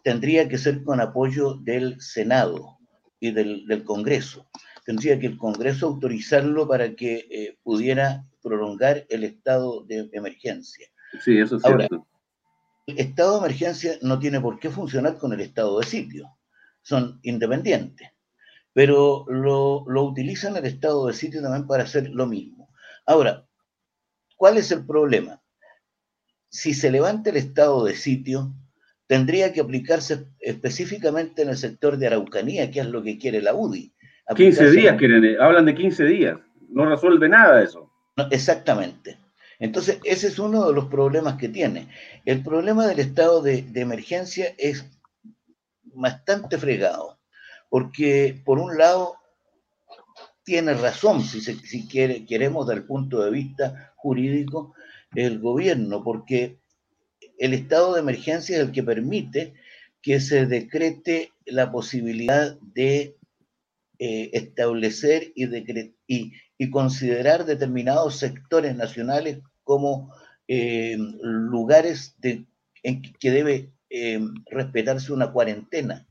tendría que ser con apoyo del Senado y del, del, Congreso. Tendría que el Congreso autorizarlo para que eh, pudiera prolongar el estado de emergencia. Sí, eso es Ahora, cierto. El estado de emergencia no tiene por qué funcionar con el estado de sitio. Son independientes. Pero lo, lo utilizan el estado de sitio también para hacer lo mismo. Ahora, ¿Cuál es el problema? Si se levanta el estado de sitio, tendría que aplicarse específicamente en el sector de Araucanía, que es lo que quiere la UDI. 15 días quieren, eh, hablan de 15 días, no resuelve nada eso. No, exactamente. Entonces, ese es uno de los problemas que tiene. El problema del estado de, emergencia es bastante fregado, porque por un lado tiene razón, si, se, si quiere, queremos del punto de vista jurídico, el gobierno, porque el estado de emergencia es el que permite que se decrete la posibilidad de eh, establecer y, y, y, considerar determinados sectores nacionales como eh, lugares de, en que debe eh, respetarse una cuarentena.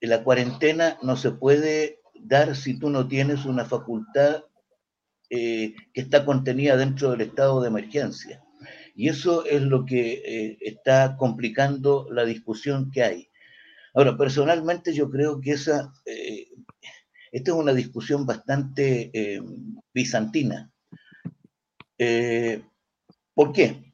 La cuarentena no se puede dar si tú no tienes una facultad eh, que está contenida dentro del estado de emergencia. Y eso es lo que eh, está complicando la discusión que hay. Ahora, personalmente yo creo que esa, eh, esta es una discusión bastante eh, bizantina. Eh, ¿Por qué?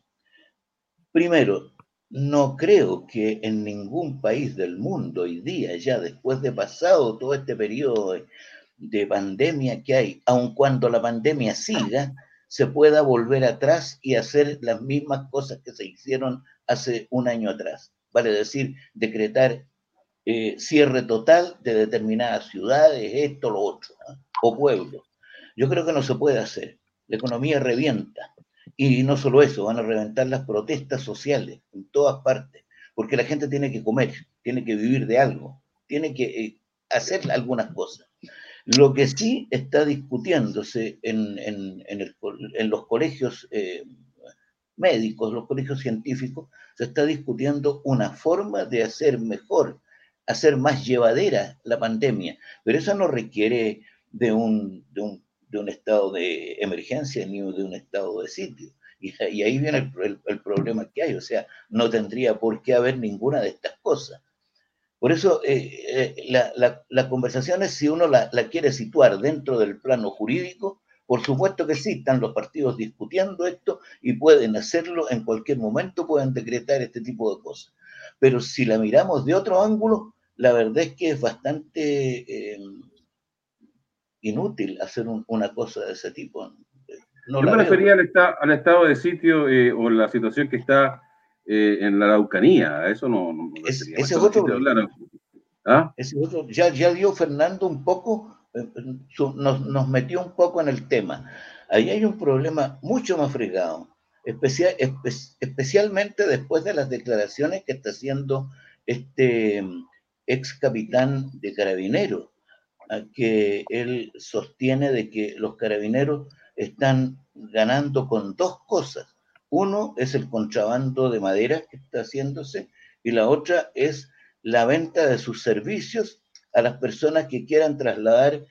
Primero, no creo que en ningún país del mundo hoy día, ya después de pasado todo este periodo de, de, pandemia que hay, aun cuando la pandemia siga, se pueda volver atrás y hacer las mismas cosas que se hicieron hace un año atrás. Vale decir, decretar eh, cierre total de determinadas ciudades, esto, lo otro, o pueblos. Yo creo que no se puede hacer. La economía revienta y no solo eso, van a reventar las protestas sociales en todas partes, porque la gente tiene que comer, tiene que vivir de algo, tiene que eh, hacer algunas cosas. Lo que sí está discutiéndose en, en los colegios eh, médicos, los colegios científicos, se está discutiendo una forma de hacer mejor, hacer más llevadera la pandemia, pero eso no requiere de un, de un de un estado de emergencia ni de un estado de sitio. Y, y ahí viene el, el, el, problema que hay, o sea, no tendría por qué haber ninguna de estas cosas. Por eso eh, eh, la, la, la, conversación es si uno la, la, quiere situar dentro del plano jurídico, por supuesto que sí, están los partidos discutiendo esto y pueden hacerlo en cualquier momento, pueden decretar este tipo de cosas. Pero si la miramos de otro ángulo, la verdad es que es bastante... Eh, inútil hacer un, una cosa de ese tipo. No Yo me refería al, esta, al, estado de sitio eh, o la situación que está eh, en la Araucanía, eso no, no es, ese, otro, ¿Ah? ese otro, ya, ya dio Fernando un poco, eh, su, nos, nos, metió un poco en el tema. Ahí hay un problema mucho más fregado, especial, espe, especialmente después de las declaraciones que está haciendo este ex capitán de carabineros que él sostiene de que los carabineros están ganando con dos cosas. Uno es el contrabando de madera que está haciéndose y la otra es la venta de sus servicios a las personas que quieran trasladar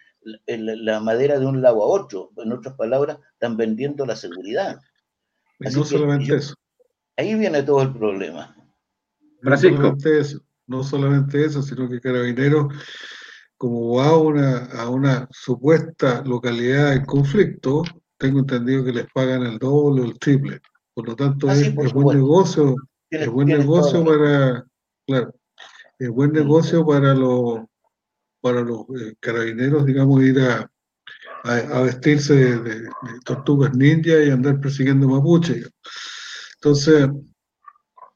la madera de un lado a otro. En otras palabras, están vendiendo la seguridad. Así no solamente yo, eso. Ahí viene todo el problema. Francisco. No solamente eso, no solamente eso, sino que Carabineros como va a una, a una supuesta localidad en conflicto, tengo entendido que les pagan el doble o el triple. Por lo tanto, ah, es, es buen negocio, es buen negocio para, claro, es buen negocio para los para los eh, carabineros, digamos, ir a, a, vestirse de, tortugas ninja y andar persiguiendo mapuches. Entonces,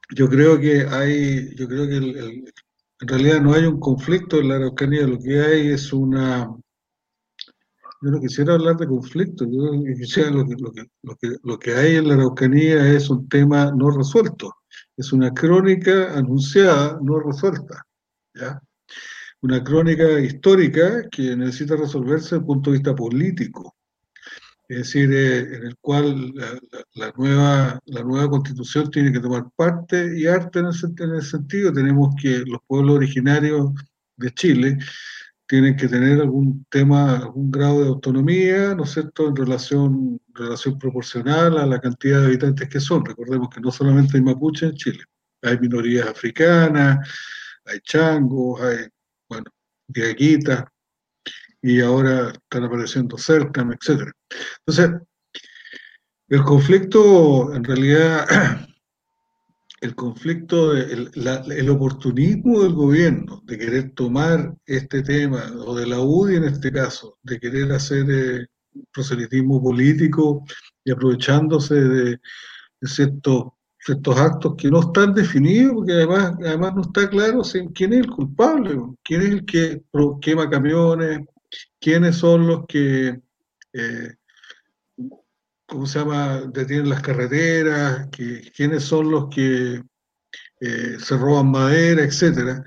yo creo que hay, yo creo que en realidad no hay un conflicto en la Araucanía, lo que hay es una, yo no quisiera hablar de conflicto, yo quisiera lo que, lo, que, lo, que, lo que hay en la Araucanía es un tema no resuelto, es una crónica anunciada no resuelta. ¿ya? una crónica histórica que necesita resolverse desde el punto de vista político, es decir, eh, en el cual la, nueva, la nueva constitución tiene que tomar parte y arte en en sentido. Tenemos que los pueblos originarios de Chile tienen que tener algún tema, algún grado de autonomía, ¿no es cierto?, en relación, relación proporcional a la cantidad de habitantes que son. Recordemos que no solamente hay mapuches en Chile, hay minorías africanas, hay changos, hay bueno, y ahora están apareciendo CERCAM, etc. Entonces, el conflicto, en realidad, el conflicto, el, el, oportunismo del gobierno de querer tomar este tema, o de la UDI en este caso, de querer hacer eh, proselitismo político y aprovechándose de, de ciertos estos actos que no están definidos, porque además, además no está claro quién es el culpable, quién es el que quema camiones, quiénes son los que, eh, ¿cómo se llama?, detienen las carreteras, quiénes son los que eh, se roban madera, etcétera.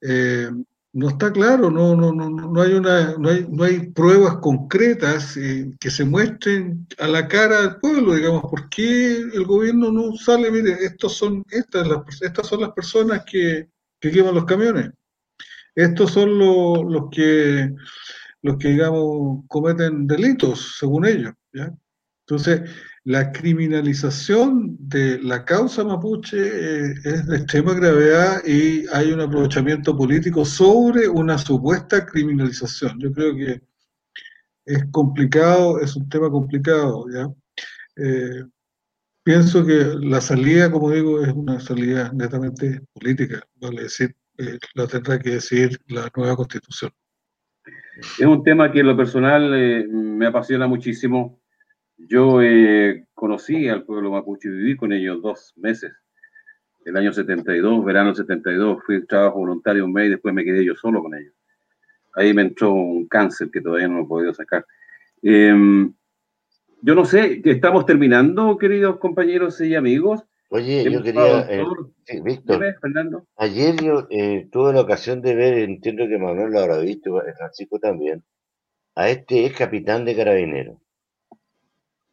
Eh, no está claro, no, no, no, no, hay, una, no, hay, no hay pruebas concretas que se muestren a la cara del pueblo, digamos, ¿por qué el gobierno no sale? Mire, estos son, estas, las, estas son las personas que, que queman los camiones, estos son los, que, los que, digamos, cometen delitos, según ellos, ¿ya? Entonces, la criminalización de la causa mapuche eh, es de extrema gravedad y hay un aprovechamiento político sobre una supuesta criminalización. Yo creo que es complicado, es un tema complicado, ¿ya? Eh, pienso que la salida, como digo, es una salida netamente política, vale decir, eh, la tendrá que decidir la nueva constitución. Es un tema que en lo personal me apasiona muchísimo yo eh, conocí al pueblo mapuche y viví con ellos dos meses. El año 72, verano 72, fui trabajo voluntario un mes y después me quedé yo solo con ellos. Ahí me entró un cáncer que todavía no lo he podido sacar. Em, yo no sé, ¿estamos terminando, queridos compañeros y amigos? Oye, yo quería, eh, Víctor, ayer yo eh, tuve la ocasión de ver, entiendo que Manuel lo habrá visto, Francisco también, a este ex capitán de carabineros.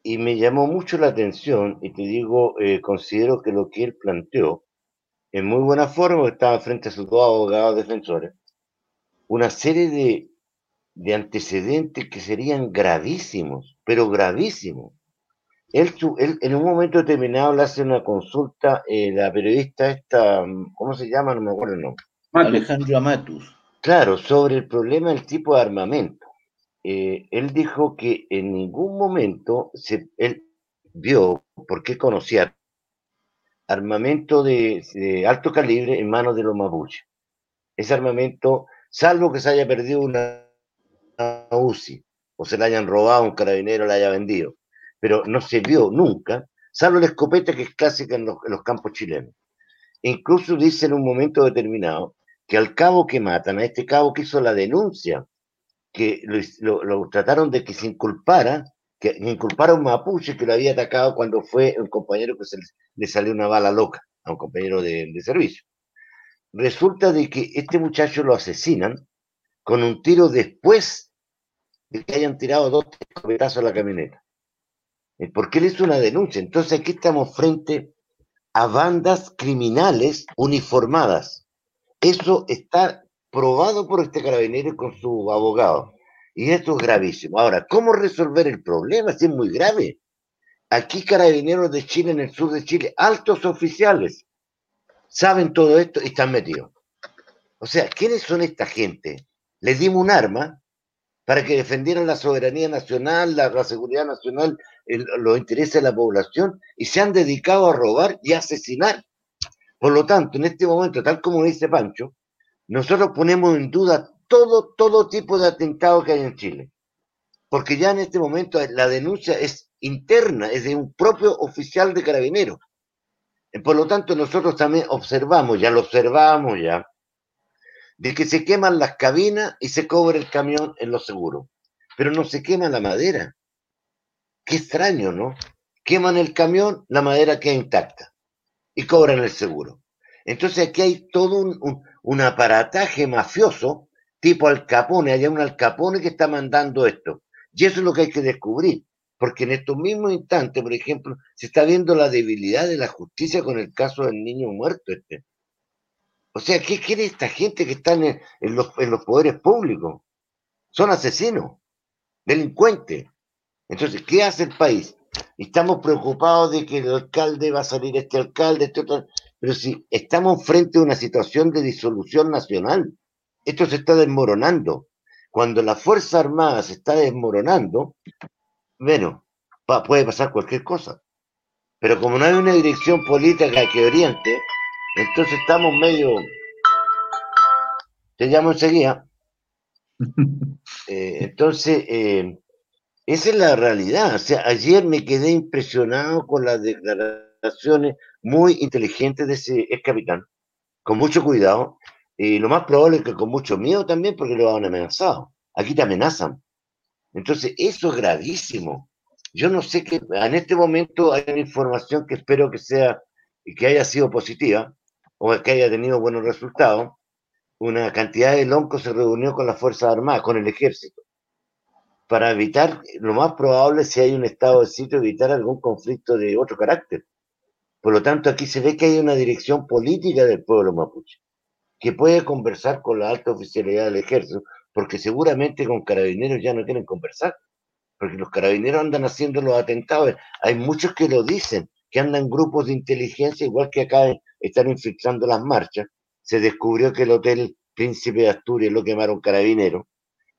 Y me llamó mucho la atención, y te digo, eh, considero que lo que él planteó, en muy buena forma, estaba frente a sus dos abogados defensores, una serie de, de antecedentes que serían gravísimos, pero gravísimos. Él, él, en un momento determinado le hace una consulta, eh, la periodista esta, ¿cómo se llama? No me acuerdo el nombre. Alejandro Amatus. Claro, sobre el problema del tipo de armamento. Eh, él dijo que en ningún momento se, él vio, porque conocía armamento de, alto calibre en manos de los mapuches. Ese armamento, salvo que se haya perdido una, UCI, o se le hayan robado a un carabinero, la haya vendido, pero no se vio nunca, salvo la escopeta que es clásica en los, campos chilenos. Incluso dice en un momento determinado que al cabo que matan, a este cabo que hizo la denuncia que lo, trataron de que se inculpara, que inculpara a un mapuche que lo había atacado cuando fue un compañero que se le, salió una bala loca a un compañero de, servicio. Resulta de que este muchacho lo asesinan con un tiro después de que hayan tirado dos escopetazos a la camioneta. Eh, porque él hizo una denuncia. Entonces aquí estamos frente a bandas criminales uniformadas. Eso está probado por este carabinero con su abogado. Y esto es gravísimo. Ahora, ¿cómo resolver el problema? Si es muy grave. Aquí carabineros de Chile, en el sur de Chile, altos oficiales, saben todo esto y están metidos. O sea, ¿quiénes son esta gente? Les dimos un arma para que defendieran la soberanía nacional, la, seguridad nacional, los intereses de la población, y se han dedicado a robar y asesinar. Por lo tanto, en este momento, tal como dice Pancho, nosotros ponemos en duda todo, todo tipo de atentado que hay en Chile. Porque ya en este momento la denuncia es interna, es de un propio oficial de carabineros. Por lo tanto, nosotros también observamos, ya lo observamos ya, de que se queman las cabinas y se cobra el camión en los seguros. Pero no se quema la madera. Qué extraño, ¿no? Queman el camión, la madera queda intacta y cobran el seguro. Entonces aquí hay todo un, un, aparataje mafioso tipo Al Capone, hay un Al Capone que está mandando esto. Y eso es lo que hay que descubrir, porque en estos mismos instantes, por ejemplo, se está viendo la debilidad de la justicia con el caso del niño muerto este. O sea, ¿qué quiere esta gente que está en, los, en los poderes públicos? Son asesinos, delincuentes. Entonces, ¿qué hace el país? Estamos preocupados de que el alcalde va a salir este alcalde, este otro. Pero si estamos frente a una situación de disolución nacional, esto se está desmoronando. Cuando la Fuerza Armada se está desmoronando, bueno, puede pasar cualquier cosa. Pero como no hay una dirección política que oriente, entonces estamos medio... Te llamo enseguida. Eh, entonces, eh, esa es la realidad. O sea, ayer me quedé impresionado con las declaraciones muy inteligentes de ese ex capitán, con mucho cuidado, y lo más probable es que con mucho miedo también, porque lo han amenazado. Aquí te amenazan. Entonces, eso es gravísimo. Yo no sé qué, en este momento hay una información que espero que sea, y que haya sido positiva, o que haya tenido buenos resultados. Una cantidad de loncos se reunió con las Fuerzas Armadas, con el ejército, para evitar, lo más probable, si hay un estado de sitio, evitar algún conflicto de otro carácter. Por lo tanto, aquí se ve que hay una dirección política del pueblo mapuche que puede conversar con la alta oficialidad del ejército, porque seguramente con carabineros ya no quieren conversar, porque los carabineros andan haciendo los atentados. Hay muchos que lo dicen, que andan grupos de inteligencia, igual que acá están infiltrando las marchas. Se descubrió que el Hotel Príncipe de Asturias lo quemaron carabineros,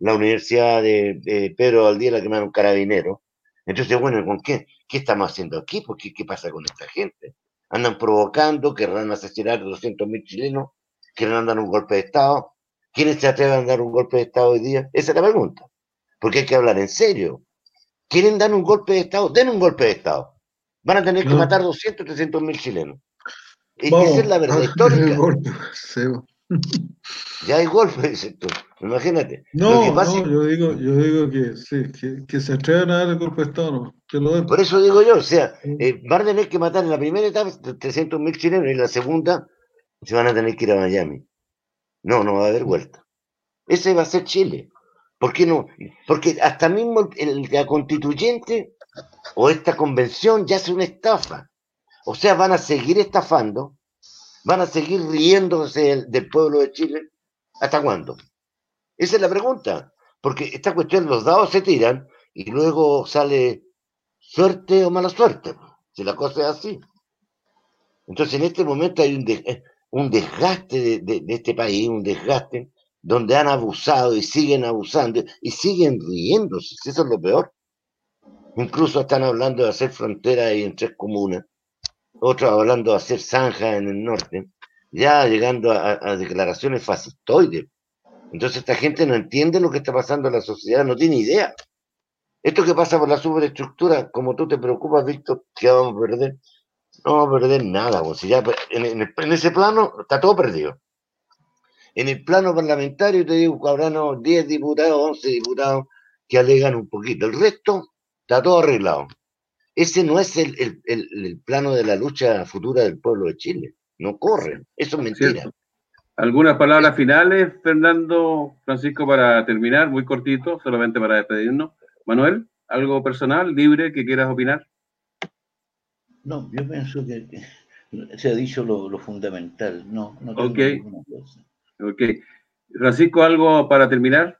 la Universidad de, Pedro Valdía la quemaron carabineros. Entonces, bueno, ¿con qué? ¿Qué estamos haciendo aquí? ¿Por qué, ¿Qué pasa con esta gente? Andan provocando, querrán asesinar a 200.000 chilenos quieren dar un golpe de Estado. ¿Quiénes se atreven a dar un golpe de Estado hoy día? Esa es la pregunta. Porque hay que hablar en serio. ¿Quieren dar un golpe de Estado? Den un golpe de Estado. Van a tener que matar 200, 300 mil chilenos. esa es la verdad histórica. ya hay golpe, dices tú. Imagínate. No, yo, digo, yo digo que sí, que, se atrevan a dar el golpe de Estado, no, que lo Por eso digo yo, o sea, eh, van a tener que matar en la primera etapa 300 mil chilenos y en la segunda se van a tener que ir a Miami. No, no va a haber vuelta. Ese va a ser Chile. ¿Por qué no? Porque hasta mismo el, la constituyente o esta convención ya es una estafa. O sea, van a seguir estafando, van a seguir riéndose del, pueblo de Chile. ¿Hasta cuándo? Esa es la pregunta. Porque esta cuestión, los dados se tiran y luego sale suerte o mala suerte. Si la cosa es así. Entonces, en este momento hay un, un desgaste de, este país, un desgaste donde han abusado y siguen abusando y siguen riéndose, eso es lo peor. Incluso están hablando de hacer frontera ahí en tres comunas, otros hablando de hacer zanja en el norte, ya llegando a, declaraciones fascistoides. Entonces esta gente no entiende lo que está pasando en la sociedad, no tiene idea. Esto que pasa por la superestructura, como tú te preocupas, Víctor, que vamos a perder, no va a perder nada, pues, ya en, ese plano está todo perdido. En el plano parlamentario te digo que habrán 10 diputados, 11 diputados que alegan un poquito. El resto está todo arreglado. Ese no es el, plano de la lucha futura del pueblo de Chile. No corre. Eso es mentira. ¿Algunas palabras finales, Fernando, Francisco, para terminar? Muy cortito, solamente para despedirnos. Manuel, ¿algo personal, libre, que quieras opinar? No, yo pienso que, se ha dicho lo, fundamental. No, no tengo ninguna cosa. Ok. Francisco, ¿algo para terminar?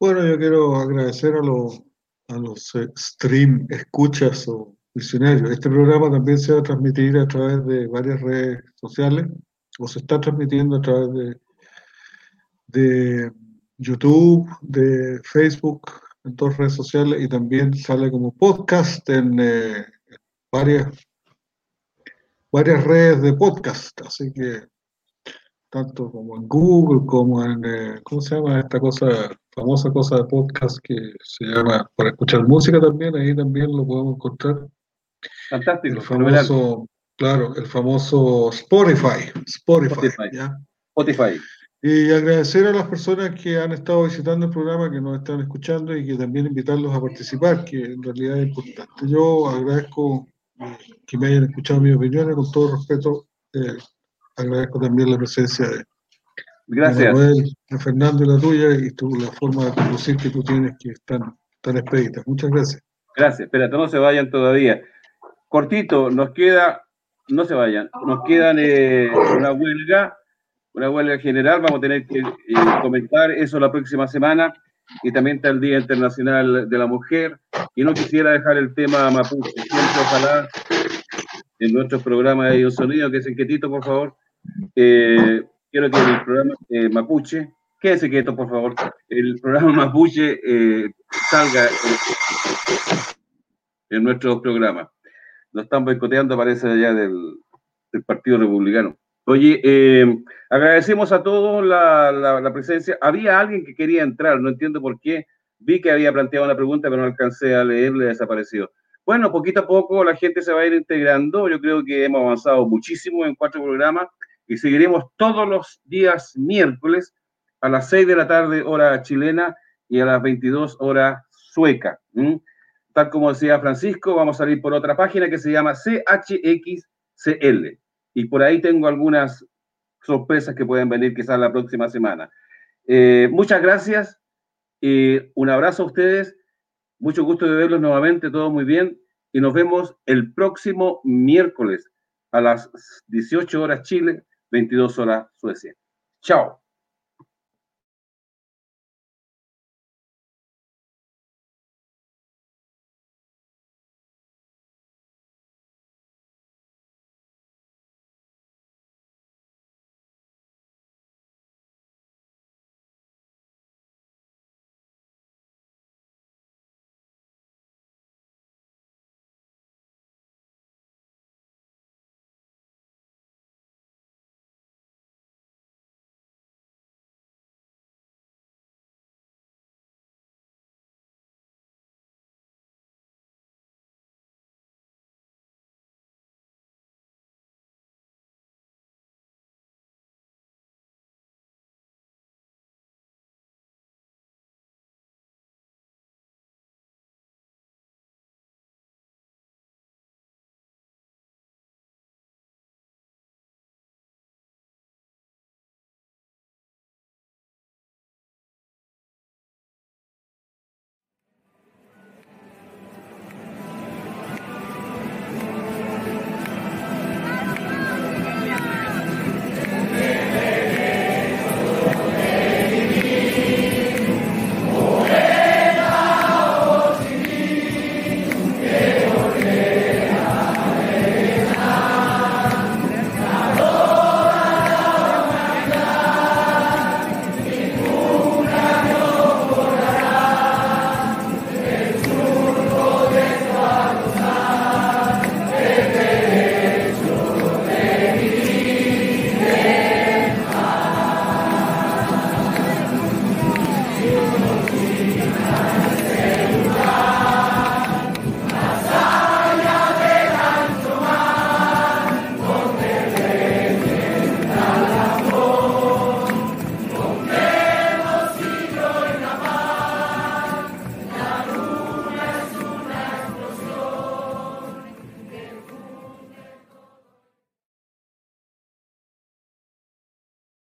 Bueno, yo quiero agradecer a los, a los stream, escuchas o visionarios. Este programa también se va a transmitir a través de varias redes sociales, o se está transmitiendo a través de, de YouTube, de Facebook, en todas redes sociales, y también sale como podcast en, eh, varias, varias redes de podcast, así que tanto como en Google, como en, eh, ¿cómo se llama esta cosa, famosa cosa de podcast que se llama para escuchar música también? Ahí también lo podemos encontrar. Fantástico. El famoso, claro, el famoso Spotify. Spotify. Spotify. Y agradecer a las personas que han estado visitando el programa, que nos están escuchando y que también invitarlos a participar, que en realidad es importante. Yo agradezco eh, que me hayan escuchado mis opiniones, con todo respeto. Eh, agradezco también la presencia de, Gracias. de Fernando y la tuya y tu, la forma de conducir que tú tienes que es tan, tan expedita. Muchas gracias. Gracias. Espérate, no se vayan todavía. Cortito, nos queda, no se vayan, nos quedan eh, una huelga, una huelga general, vamos a tener que eh, comentar eso la próxima semana y también está el Día Internacional de la Mujer. Y no quisiera dejar el tema mapuche, siempre ojalá en nuestro programa de un sonido, que es el quietito, por favor, eh, quiero que el programa mapuche, quédese quieto, por favor, el programa mapuche salga en nuestro programa lo están boicoteando, parece, allá del, Partido Republicano. Oye, eh, agradecemos a todos la, presencia. Había alguien que quería entrar, no entiendo por qué. Vi que había planteado una pregunta, pero no alcancé a leerle, desapareció. Bueno, poquito a poco la gente se va a ir integrando. Yo creo que hemos avanzado muchísimo en cuatro programas y seguiremos todos los días miércoles a las seis de la tarde, hora chilena, y a las 22 horas sueca tal como decía Francisco, vamos a salir por otra página que se llama CHXCL. Y por ahí tengo algunas sorpresas que pueden venir quizás la próxima semana. Eh, muchas gracias. un abrazo a ustedes. Mucho gusto de verlos nuevamente. Todo muy bien. Y nos vemos el próximo miércoles a las 18 horas Chile, 22 horas Suecia. Chao.